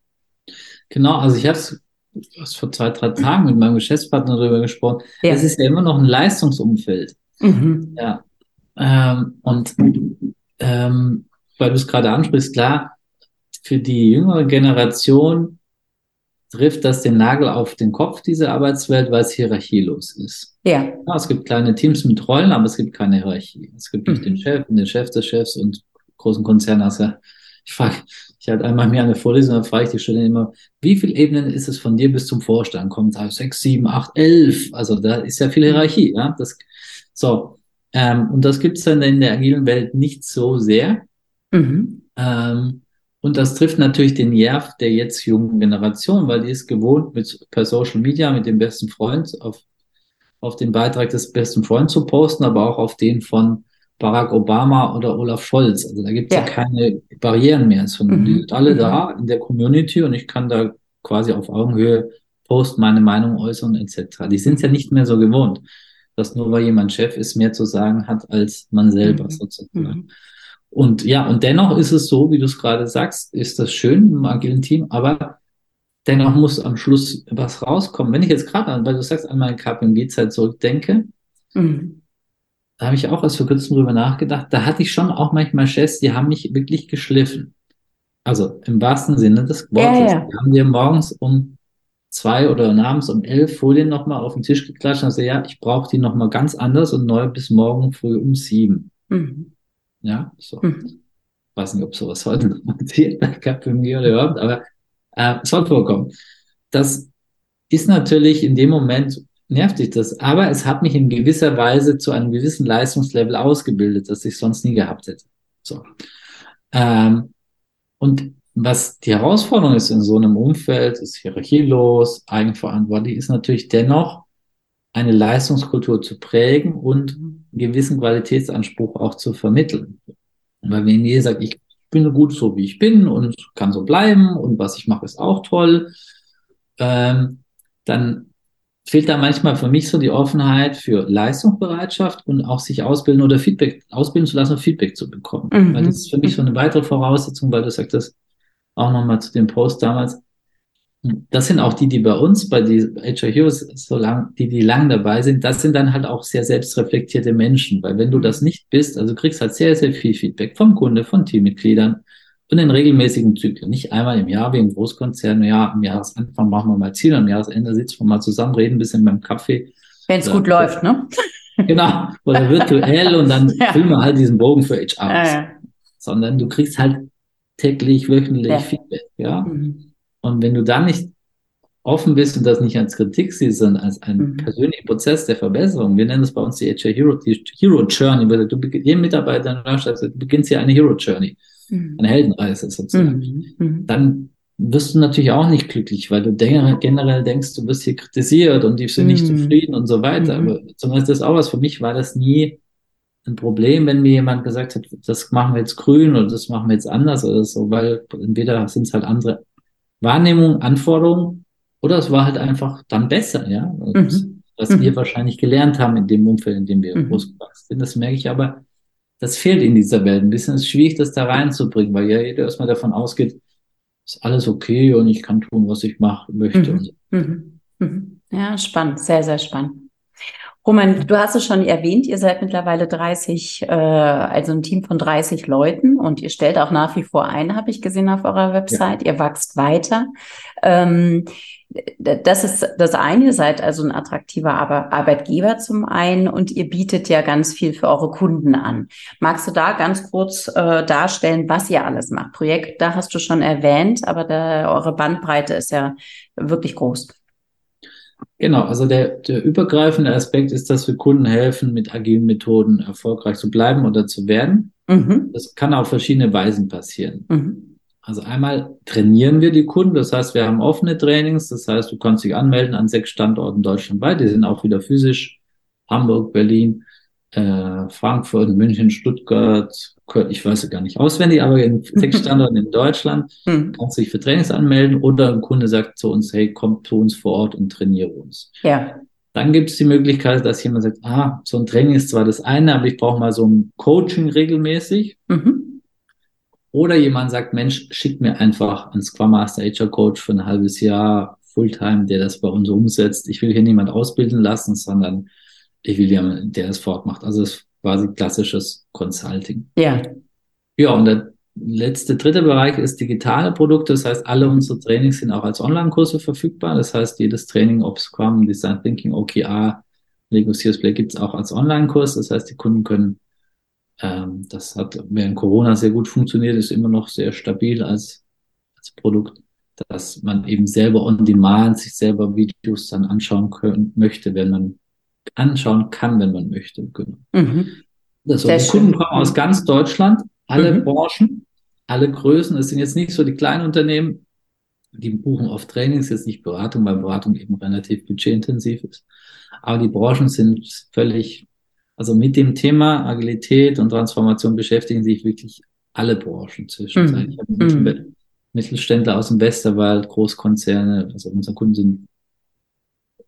Genau, also ich habe es vor zwei, drei Tagen mit meinem Geschäftspartner darüber gesprochen. Ja. Es ist ja immer noch ein Leistungsumfeld. Mhm. Ja. Ähm, und ähm, weil du es gerade ansprichst, klar, für die jüngere Generation trifft das den Nagel auf den Kopf, diese Arbeitswelt, weil es hierarchielos ist. Ja. ja. Es gibt kleine Teams mit Rollen, aber es gibt keine Hierarchie. Es gibt nicht mhm. den Chef und den Chef des Chefs und großen Konzerne. Also ich frage, ich hatte einmal mehr eine Vorlesung, da frage ich die Studenten immer, wie viele Ebenen ist es von dir bis zum Vorstand? Kommt da sechs, sieben, acht, elf? Also da ist ja viel Hierarchie, ja. Das, so. Ähm, und das gibt es dann in der agilen Welt nicht so sehr. Mhm. Ähm, und das trifft natürlich den Nerv der jetzt jungen Generation, weil die ist gewohnt, mit per Social Media mit dem besten Freund auf auf den Beitrag des besten Freundes zu posten, aber auch auf den von Barack Obama oder Olaf Scholz. Also da gibt es ja. ja. keine Barrieren mehr. Mhm. Die sind alle mhm. da in der Community und ich kann da quasi auf Augenhöhe posten, meine Meinung äußern etc. Die sind es ja nicht mehr so gewohnt, dass nur weil jemand Chef ist, mehr zu sagen hat als man selber mhm. sozusagen. Mhm. Und ja, und dennoch ist es so, wie du es gerade sagst, ist das schön im agilen Team, aber dennoch muss am Schluss was rauskommen. Wenn ich jetzt gerade, weil du sagst, an meine KPMG-Zeit zurückdenke, mhm. Da habe ich auch erst vor kurzem drüber nachgedacht, da hatte ich schon auch manchmal Chefs, die haben mich wirklich geschliffen. Also im wahrsten Sinne des Wortes. Ja, ja. Die haben dir morgens um zwei oder abends um elf Folien nochmal auf den Tisch geklatscht und gesagt, ja, ich brauche die nochmal ganz anders und neu bis morgen früh um sieben. Mhm. Ja, so. Mhm. Weiß nicht, ob sowas heute noch passiert bei KPMG oder überhaupt, aber äh, es soll vorkommen. Das ist natürlich in dem Moment nervt dich das, aber es hat mich in gewisser Weise zu einem gewissen Leistungslevel ausgebildet, das ich sonst nie gehabt hätte. So. Ähm, und was die Herausforderung ist in so einem Umfeld, ist hierarchielos, eigenverantwortlich, ist natürlich dennoch eine Leistungskultur zu prägen und einen gewissen Qualitätsanspruch auch zu vermitteln. Weil wenn ihr sagt, ich bin gut so, wie ich bin und kann so bleiben und was ich mache, ist auch toll, ähm, dann fehlt da manchmal für mich so die Offenheit für Leistungsbereitschaft und auch sich ausbilden oder Feedback, ausbilden zu lassen und Feedback zu bekommen. Mhm. Weil das ist für mich so eine weitere Voraussetzung, weil du sagtest, auch nochmal zu dem Post damals, das sind auch die, die bei uns, bei die HR Heroes, so lang, die, die lang dabei sind, das sind dann halt auch sehr selbstreflektierte Menschen, weil wenn du das nicht bist, also kriegst halt sehr, sehr viel Feedback vom Kunde, von Teammitgliedern und in regelmäßigen Zyklen, nicht einmal im Jahr wie im Großkonzern, ja, am Jahresanfang machen wir mal Ziel, am Jahresende sitzen wir mal zusammen, reden ein bisschen beim Kaffee. Wenn es gut läuft, ne? Genau, oder virtuell und dann ja. filmen wir halt diesen Bogen für HR. Ja, ja. Sondern du kriegst halt täglich, wöchentlich ja. Feedback, ja. Mhm. Und wenn du da nicht offen bist und das nicht als Kritik siehst, sondern als einen mhm. persönlichen Prozess der Verbesserung, wir nennen das bei uns die HR Hero, die Hero Journey, weil du jedem Mitarbeiter du beginnst hier eine Hero Journey, mhm. eine Heldenreise sozusagen, mhm. mhm. dann wirst du natürlich auch nicht glücklich, weil du generell denkst, du wirst hier kritisiert und die sind nicht mhm. zufrieden und so weiter. Mhm. Aber zumindest das auch was. Für mich war das nie ein Problem, wenn mir jemand gesagt hat, das machen wir jetzt grün oder das machen wir jetzt anders oder so, weil entweder sind es halt andere Wahrnehmung, Anforderungen oder es war halt einfach dann besser, ja. Mhm. Was mhm. wir wahrscheinlich gelernt haben in dem Umfeld, in dem wir mhm. großgewachsen sind. Das merke ich aber, das fehlt in dieser Welt ein bisschen. Es ist schwierig, das da reinzubringen, weil ja jeder erstmal davon ausgeht, ist alles okay und ich kann tun, was ich machen möchte. Mhm. Mhm. mhm. Ja, spannend, sehr, sehr spannend. Roman, du hast es schon erwähnt, ihr seid mittlerweile 30, äh, also ein Team von 30 Leuten und ihr stellt auch nach wie vor ein, habe ich gesehen auf eurer Website. Ja. Ihr wächst weiter. Ähm, das ist das eine, ihr seid also ein attraktiver Arbeitgeber zum einen und ihr bietet ja ganz viel für eure Kunden an. Magst du da ganz kurz äh, darstellen, was ihr alles macht? Projekt, da hast du schon erwähnt, aber da, eure Bandbreite ist ja wirklich groß. Genau, also der, der übergreifende Aspekt ist, dass wir Kunden helfen, mit agilen Methoden erfolgreich zu bleiben oder zu werden. Mhm. Das kann auf verschiedene Weisen passieren. Mhm. Also einmal trainieren wir die Kunden, das heißt, wir haben offene Trainings, das heißt, du kannst dich anmelden an sechs Standorten deutschlandweit, die sind auch wieder physisch, Hamburg, Berlin, äh, Frankfurt, München, Stuttgart, ich weiß es gar nicht auswendig, aber in sechs Standorten in Deutschland mhm. kannst du dich für Trainings anmelden oder ein Kunde sagt zu uns, hey, komm zu uns vor Ort und trainiere uns. Ja. Dann gibt es die Möglichkeit, dass jemand sagt, ah, so ein Training ist zwar das eine, aber ich brauche mal so ein Coaching regelmäßig. Mhm. Oder jemand sagt, Mensch, schick mir einfach einen Scrum Master HR Coach für ein halbes Jahr Fulltime, der das bei uns umsetzt. Ich will hier niemand ausbilden lassen, sondern ich will jemanden, der es fortmacht. Also das ist quasi klassisches Consulting. Ja. Ja, und der letzte, dritte Bereich ist digitale Produkte. Das heißt, alle unsere Trainings sind auch als Online-Kurse verfügbar. Das heißt, jedes Training, ob Scrum, Design Thinking, OKR, Lego Serious Play gibt es auch als Online-Kurs. Das heißt, die Kunden können, ähm, das hat während Corona sehr gut funktioniert, ist immer noch sehr stabil als, als Produkt, dass man eben selber on demand sich selber Videos dann anschauen können, möchte, wenn man anschauen kann, wenn man möchte. Genau. Mhm. Also, die Kunden kommen aus ganz Deutschland, alle mhm. Branchen, alle Größen. Es sind jetzt nicht so die kleinen Unternehmen, die buchen oft Trainings, jetzt nicht Beratung, weil Beratung eben relativ budgetintensiv ist. Aber die Branchen sind völlig, also mit dem Thema Agilität und Transformation beschäftigen sich wirklich alle Branchen zwischenzeitlich. Mm. Mm. Mittelständler aus dem Westerwald, Großkonzerne, also unsere Kunden sind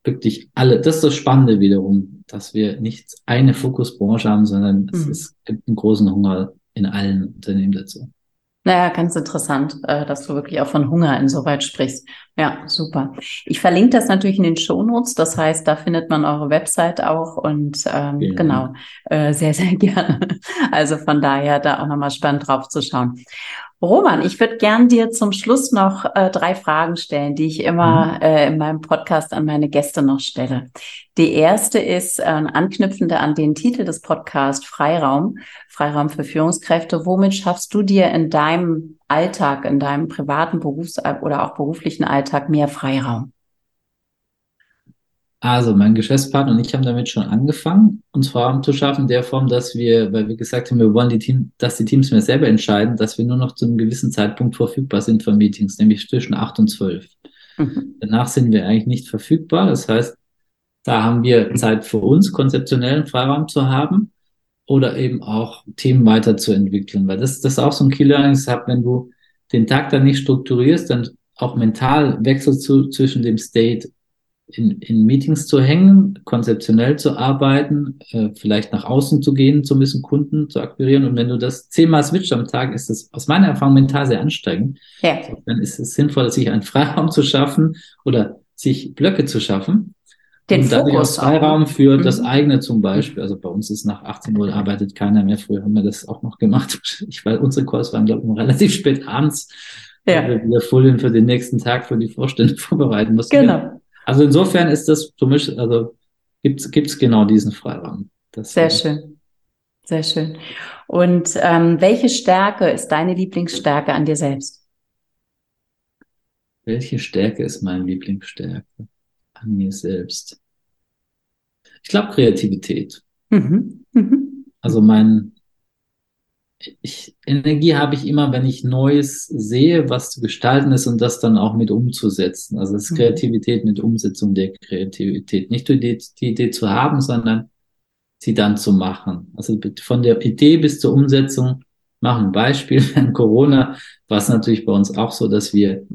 wirklich alle. Das ist das Spannende wiederum, dass wir nicht eine Fokusbranche haben, sondern mm. es, es gibt einen großen Hunger in allen Unternehmen dazu. Naja, ganz interessant, äh, dass du wirklich auch von Hunger insoweit sprichst. Ja, super. Ich verlinke das natürlich in den Shownotes. Das heißt, da findet man eure Website auch und ähm, ja. genau, äh, sehr, sehr gerne. Also von daher da auch nochmal spannend drauf zu schauen. Roman, ich würde gern dir zum Schluss noch äh, drei Fragen stellen, die ich immer mhm. äh, in meinem Podcast an meine Gäste noch stelle. Die erste ist äh, anknüpfende an den Titel des Podcasts Freiraum, Freiraum für Führungskräfte. Womit schaffst du dir in deinem Alltag, in deinem privaten Berufs- oder auch beruflichen Alltag mehr Freiraum? Also mein Geschäftspartner und ich haben damit schon angefangen, uns Vorhaben zu schaffen, in der Form, dass wir, weil wir gesagt haben, wir wollen die Team, dass die Teams mehr selber entscheiden, dass wir nur noch zu einem gewissen Zeitpunkt verfügbar sind für Meetings, nämlich zwischen acht und zwölf. Mhm. Danach sind wir eigentlich nicht verfügbar. Das heißt, da haben wir Zeit für uns, konzeptionellen Freiraum zu haben oder eben auch Themen weiterzuentwickeln. Weil das, das ist auch so ein Key Learning, wenn du den Tag dann nicht strukturierst, dann auch mental wechselst du zwischen dem State in, in Meetings zu hängen, konzeptionell zu arbeiten, äh, vielleicht nach außen zu gehen, zu müssen, Kunden zu akquirieren. Und wenn du das zehnmal switcht am Tag, ist das aus meiner Erfahrung mental sehr anstrengend. Ja. Dann ist es sinnvoll, sich einen Freiraum zu schaffen oder sich Blöcke zu schaffen. Den und dadurch auch Freiraum für mhm. das eigene zum Beispiel. Also bei uns ist nach 18 Uhr arbeitet keiner mehr. Früher haben wir das auch noch gemacht. Ich, weil unsere Calls waren, glaube ich, relativ spät abends, ja. weil wir wieder Folien für den nächsten Tag für die Vorstände vorbereiten mussten. Genau. Also insofern ist das für mich, also gibt's gibt's genau diesen Freiraum. Das Sehr schön. Sehr schön. Und ähm, welche Stärke ist deine Lieblingsstärke an dir selbst? Welche Stärke ist meine Lieblingsstärke an mir selbst? Ich glaube Kreativität. Mhm. Mhm. Also mein, ich, Energie habe ich immer, wenn ich Neues sehe, was zu gestalten ist und das dann auch mit umzusetzen. Also es ist mhm. Kreativität mit Umsetzung der Kreativität. Nicht die Idee, die Idee zu haben, sondern sie dann zu machen. Also von der Idee bis zur Umsetzung machen. Beispiel in Corona war es natürlich bei uns auch so, dass wir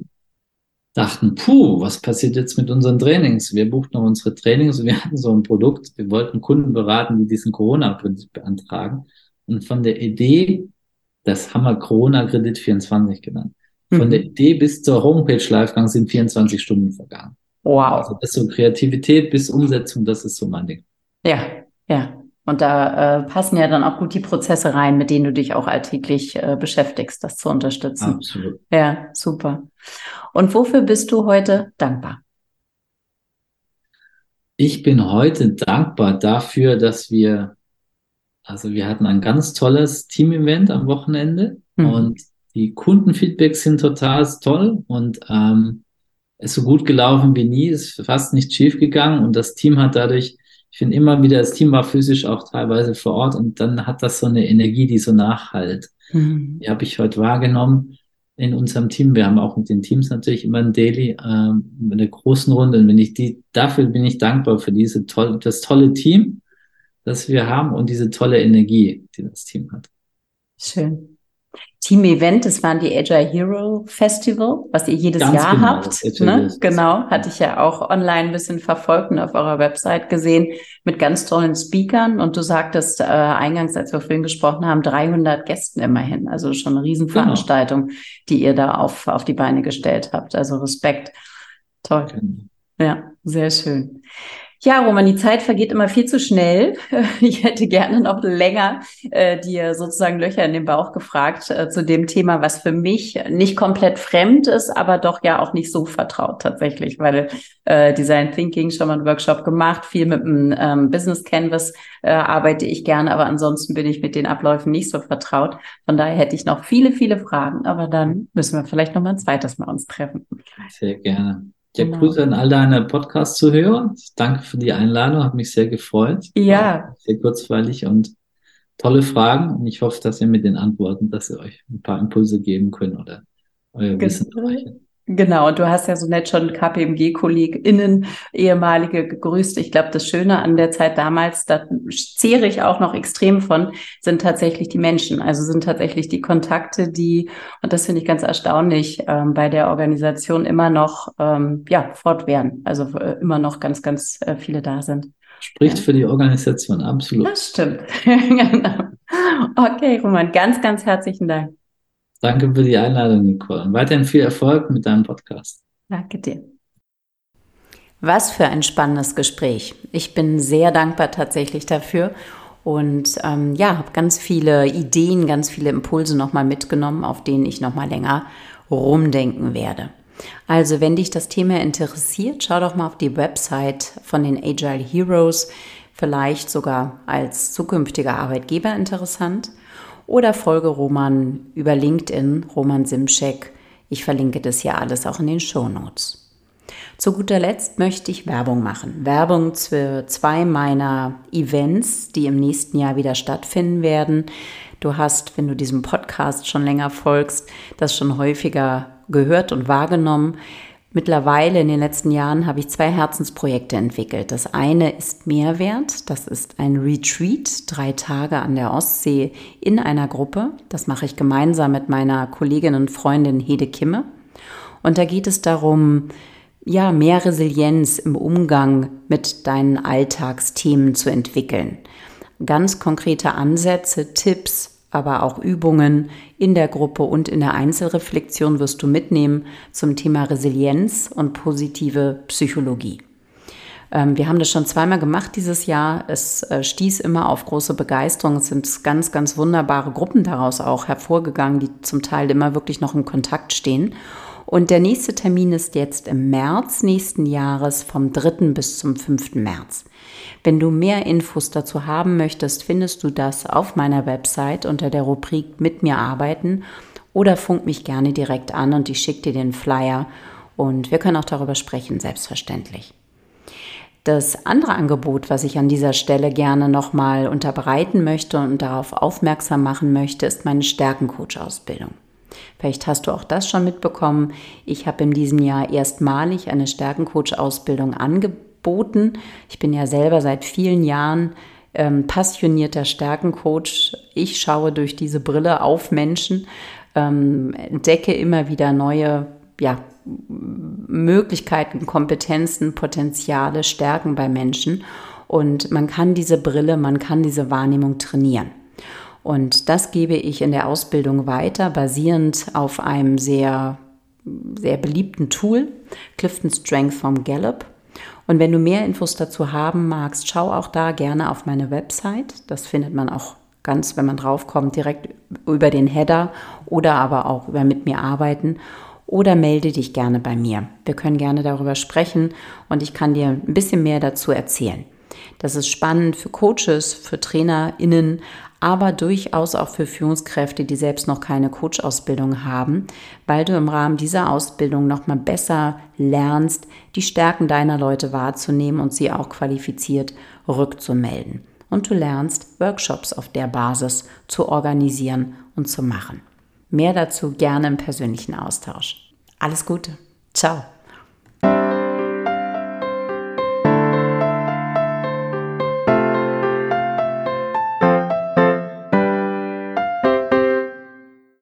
dachten, puh, was passiert jetzt mit unseren Trainings? Wir buchten noch unsere Trainings und wir hatten so ein Produkt. Wir wollten Kunden beraten, die diesen Corona-Prinzip beantragen. Und von der Idee, das haben wir Corona-Kredit 24 genannt. Von mhm. der Idee bis zur Homepage-Livegang sind 24 Stunden vergangen. Wow. Also das ist so Kreativität bis Umsetzung, das ist so mein Ding. Ja, ja. Und da äh, passen ja dann auch gut die Prozesse rein, mit denen du dich auch alltäglich äh, beschäftigst, das zu unterstützen. Absolut. Ja, super. Und wofür bist du heute dankbar? Ich bin heute dankbar dafür, dass wir also wir hatten ein ganz tolles Team-Event am Wochenende mhm. und die Kundenfeedbacks sind total toll und ähm, ist so gut gelaufen wie nie, ist fast nicht schief gegangen und das Team hat dadurch, ich finde immer wieder, das Team war physisch auch teilweise vor Ort und dann hat das so eine Energie, die so nachhalt. Mhm. Die habe ich heute wahrgenommen in unserem Team. Wir haben auch mit den Teams natürlich immer ein Daily, ähm, eine großen Runde und wenn ich die, dafür bin ich dankbar für diese tolle, das tolle Team das wir haben und diese tolle Energie, die das Team hat. Schön. Team-Event, das waren die Agile Hero Festival, was ihr jedes Ganz Jahr genau, habt. Ne? Genau, hatte ich ja auch online ein bisschen verfolgt und auf eurer Website gesehen mit ganz tollen Speakern. Und du sagtest äh, eingangs, als wir vorhin gesprochen haben, 300 Gästen immerhin. Also schon eine Riesenveranstaltung, genau. die ihr da auf, auf die Beine gestellt habt. Also Respekt. Toll. Genau. Ja, sehr schön. Ja, Roman, die Zeit vergeht immer viel zu schnell. Ich hätte gerne noch länger äh, dir sozusagen Löcher in den Bauch gefragt äh, zu dem Thema, was für mich nicht komplett fremd ist, aber doch ja auch nicht so vertraut tatsächlich, weil äh, Design Thinking schon mal einen Workshop gemacht, viel mit dem ähm, Business Canvas äh, arbeite ich gerne, aber ansonsten bin ich mit den Abläufen nicht so vertraut. Von daher hätte ich noch viele, viele Fragen, aber dann müssen wir vielleicht noch mal ein zweites Mal uns treffen. Sehr gerne. Ja, genau. Grüße an all deine Podcast-Zuhörer. Danke für die Einladung, hat mich sehr gefreut. Ja. sehr kurzweilig und tolle Fragen. Und ich hoffe, dass ihr mit den Antworten, dass ihr euch ein paar Impulse geben könnt oder euer genau. Wissen erreichen. Genau, und du hast ja so nett schon KPMG-KollegInnen, ehemalige gegrüßt. Ich glaube, das Schöne an der Zeit damals, da zehre ich auch noch extrem von, sind tatsächlich die Menschen. Also sind tatsächlich die Kontakte, die, und das finde ich ganz erstaunlich, ähm, bei der Organisation immer noch, ähm, ja, fortwähren. Also äh, immer noch ganz, ganz äh, viele da sind. Spricht ja. für die Organisation, absolut. Das stimmt. genau. Okay, Roman, ganz, ganz herzlichen Dank. Danke für die Einladung, Nicole. Und weiterhin viel Erfolg mit deinem Podcast. Danke dir. Was für ein spannendes Gespräch. Ich bin sehr dankbar tatsächlich dafür und ähm, ja, habe ganz viele Ideen, ganz viele Impulse nochmal mitgenommen, auf denen ich nochmal länger rumdenken werde. Also, wenn dich das Thema interessiert, schau doch mal auf die Website von den Agile Heroes, vielleicht sogar als zukünftiger Arbeitgeber interessant oder folge Roman über LinkedIn, Roman Simschek. Ich verlinke das hier alles auch in den Show Notes. Zu guter Letzt möchte ich Werbung machen. Werbung für zwei meiner Events, die im nächsten Jahr wieder stattfinden werden. Du hast, wenn du diesem Podcast schon länger folgst, das schon häufiger gehört und wahrgenommen. Mittlerweile in den letzten Jahren habe ich zwei Herzensprojekte entwickelt. Das eine ist Mehrwert. Das ist ein Retreat, drei Tage an der Ostsee in einer Gruppe. Das mache ich gemeinsam mit meiner Kollegin und Freundin Hede Kimme. Und da geht es darum, ja, mehr Resilienz im Umgang mit deinen Alltagsthemen zu entwickeln. Ganz konkrete Ansätze, Tipps, aber auch Übungen in der Gruppe und in der Einzelreflexion wirst du mitnehmen zum Thema Resilienz und positive Psychologie. Ähm, wir haben das schon zweimal gemacht dieses Jahr. Es äh, stieß immer auf große Begeisterung. Es sind ganz, ganz wunderbare Gruppen daraus auch hervorgegangen, die zum Teil immer wirklich noch im Kontakt stehen. Und der nächste Termin ist jetzt im März nächsten Jahres vom 3. bis zum 5. März. Wenn du mehr Infos dazu haben möchtest, findest du das auf meiner Website unter der Rubrik Mit mir arbeiten oder funk mich gerne direkt an und ich schicke dir den Flyer und wir können auch darüber sprechen, selbstverständlich. Das andere Angebot, was ich an dieser Stelle gerne nochmal unterbreiten möchte und darauf aufmerksam machen möchte, ist meine Stärkencoach-Ausbildung. Vielleicht hast du auch das schon mitbekommen. Ich habe in diesem Jahr erstmalig eine Stärkencoach-Ausbildung angeboten. Ich bin ja selber seit vielen Jahren ähm, passionierter Stärkencoach. Ich schaue durch diese Brille auf Menschen, ähm, entdecke immer wieder neue ja, Möglichkeiten, Kompetenzen, Potenziale, Stärken bei Menschen. Und man kann diese Brille, man kann diese Wahrnehmung trainieren. Und das gebe ich in der Ausbildung weiter, basierend auf einem sehr, sehr beliebten Tool, Clifton Strength vom Gallup. Und wenn du mehr Infos dazu haben magst, schau auch da gerne auf meine Website. Das findet man auch ganz, wenn man draufkommt, direkt über den Header oder aber auch über mit mir arbeiten. Oder melde dich gerne bei mir. Wir können gerne darüber sprechen und ich kann dir ein bisschen mehr dazu erzählen. Das ist spannend für Coaches, für TrainerInnen, aber durchaus auch für Führungskräfte, die selbst noch keine Coach-Ausbildung haben, weil du im Rahmen dieser Ausbildung nochmal besser lernst, die Stärken deiner Leute wahrzunehmen und sie auch qualifiziert rückzumelden. Und du lernst, Workshops auf der Basis zu organisieren und zu machen. Mehr dazu gerne im persönlichen Austausch. Alles Gute. Ciao.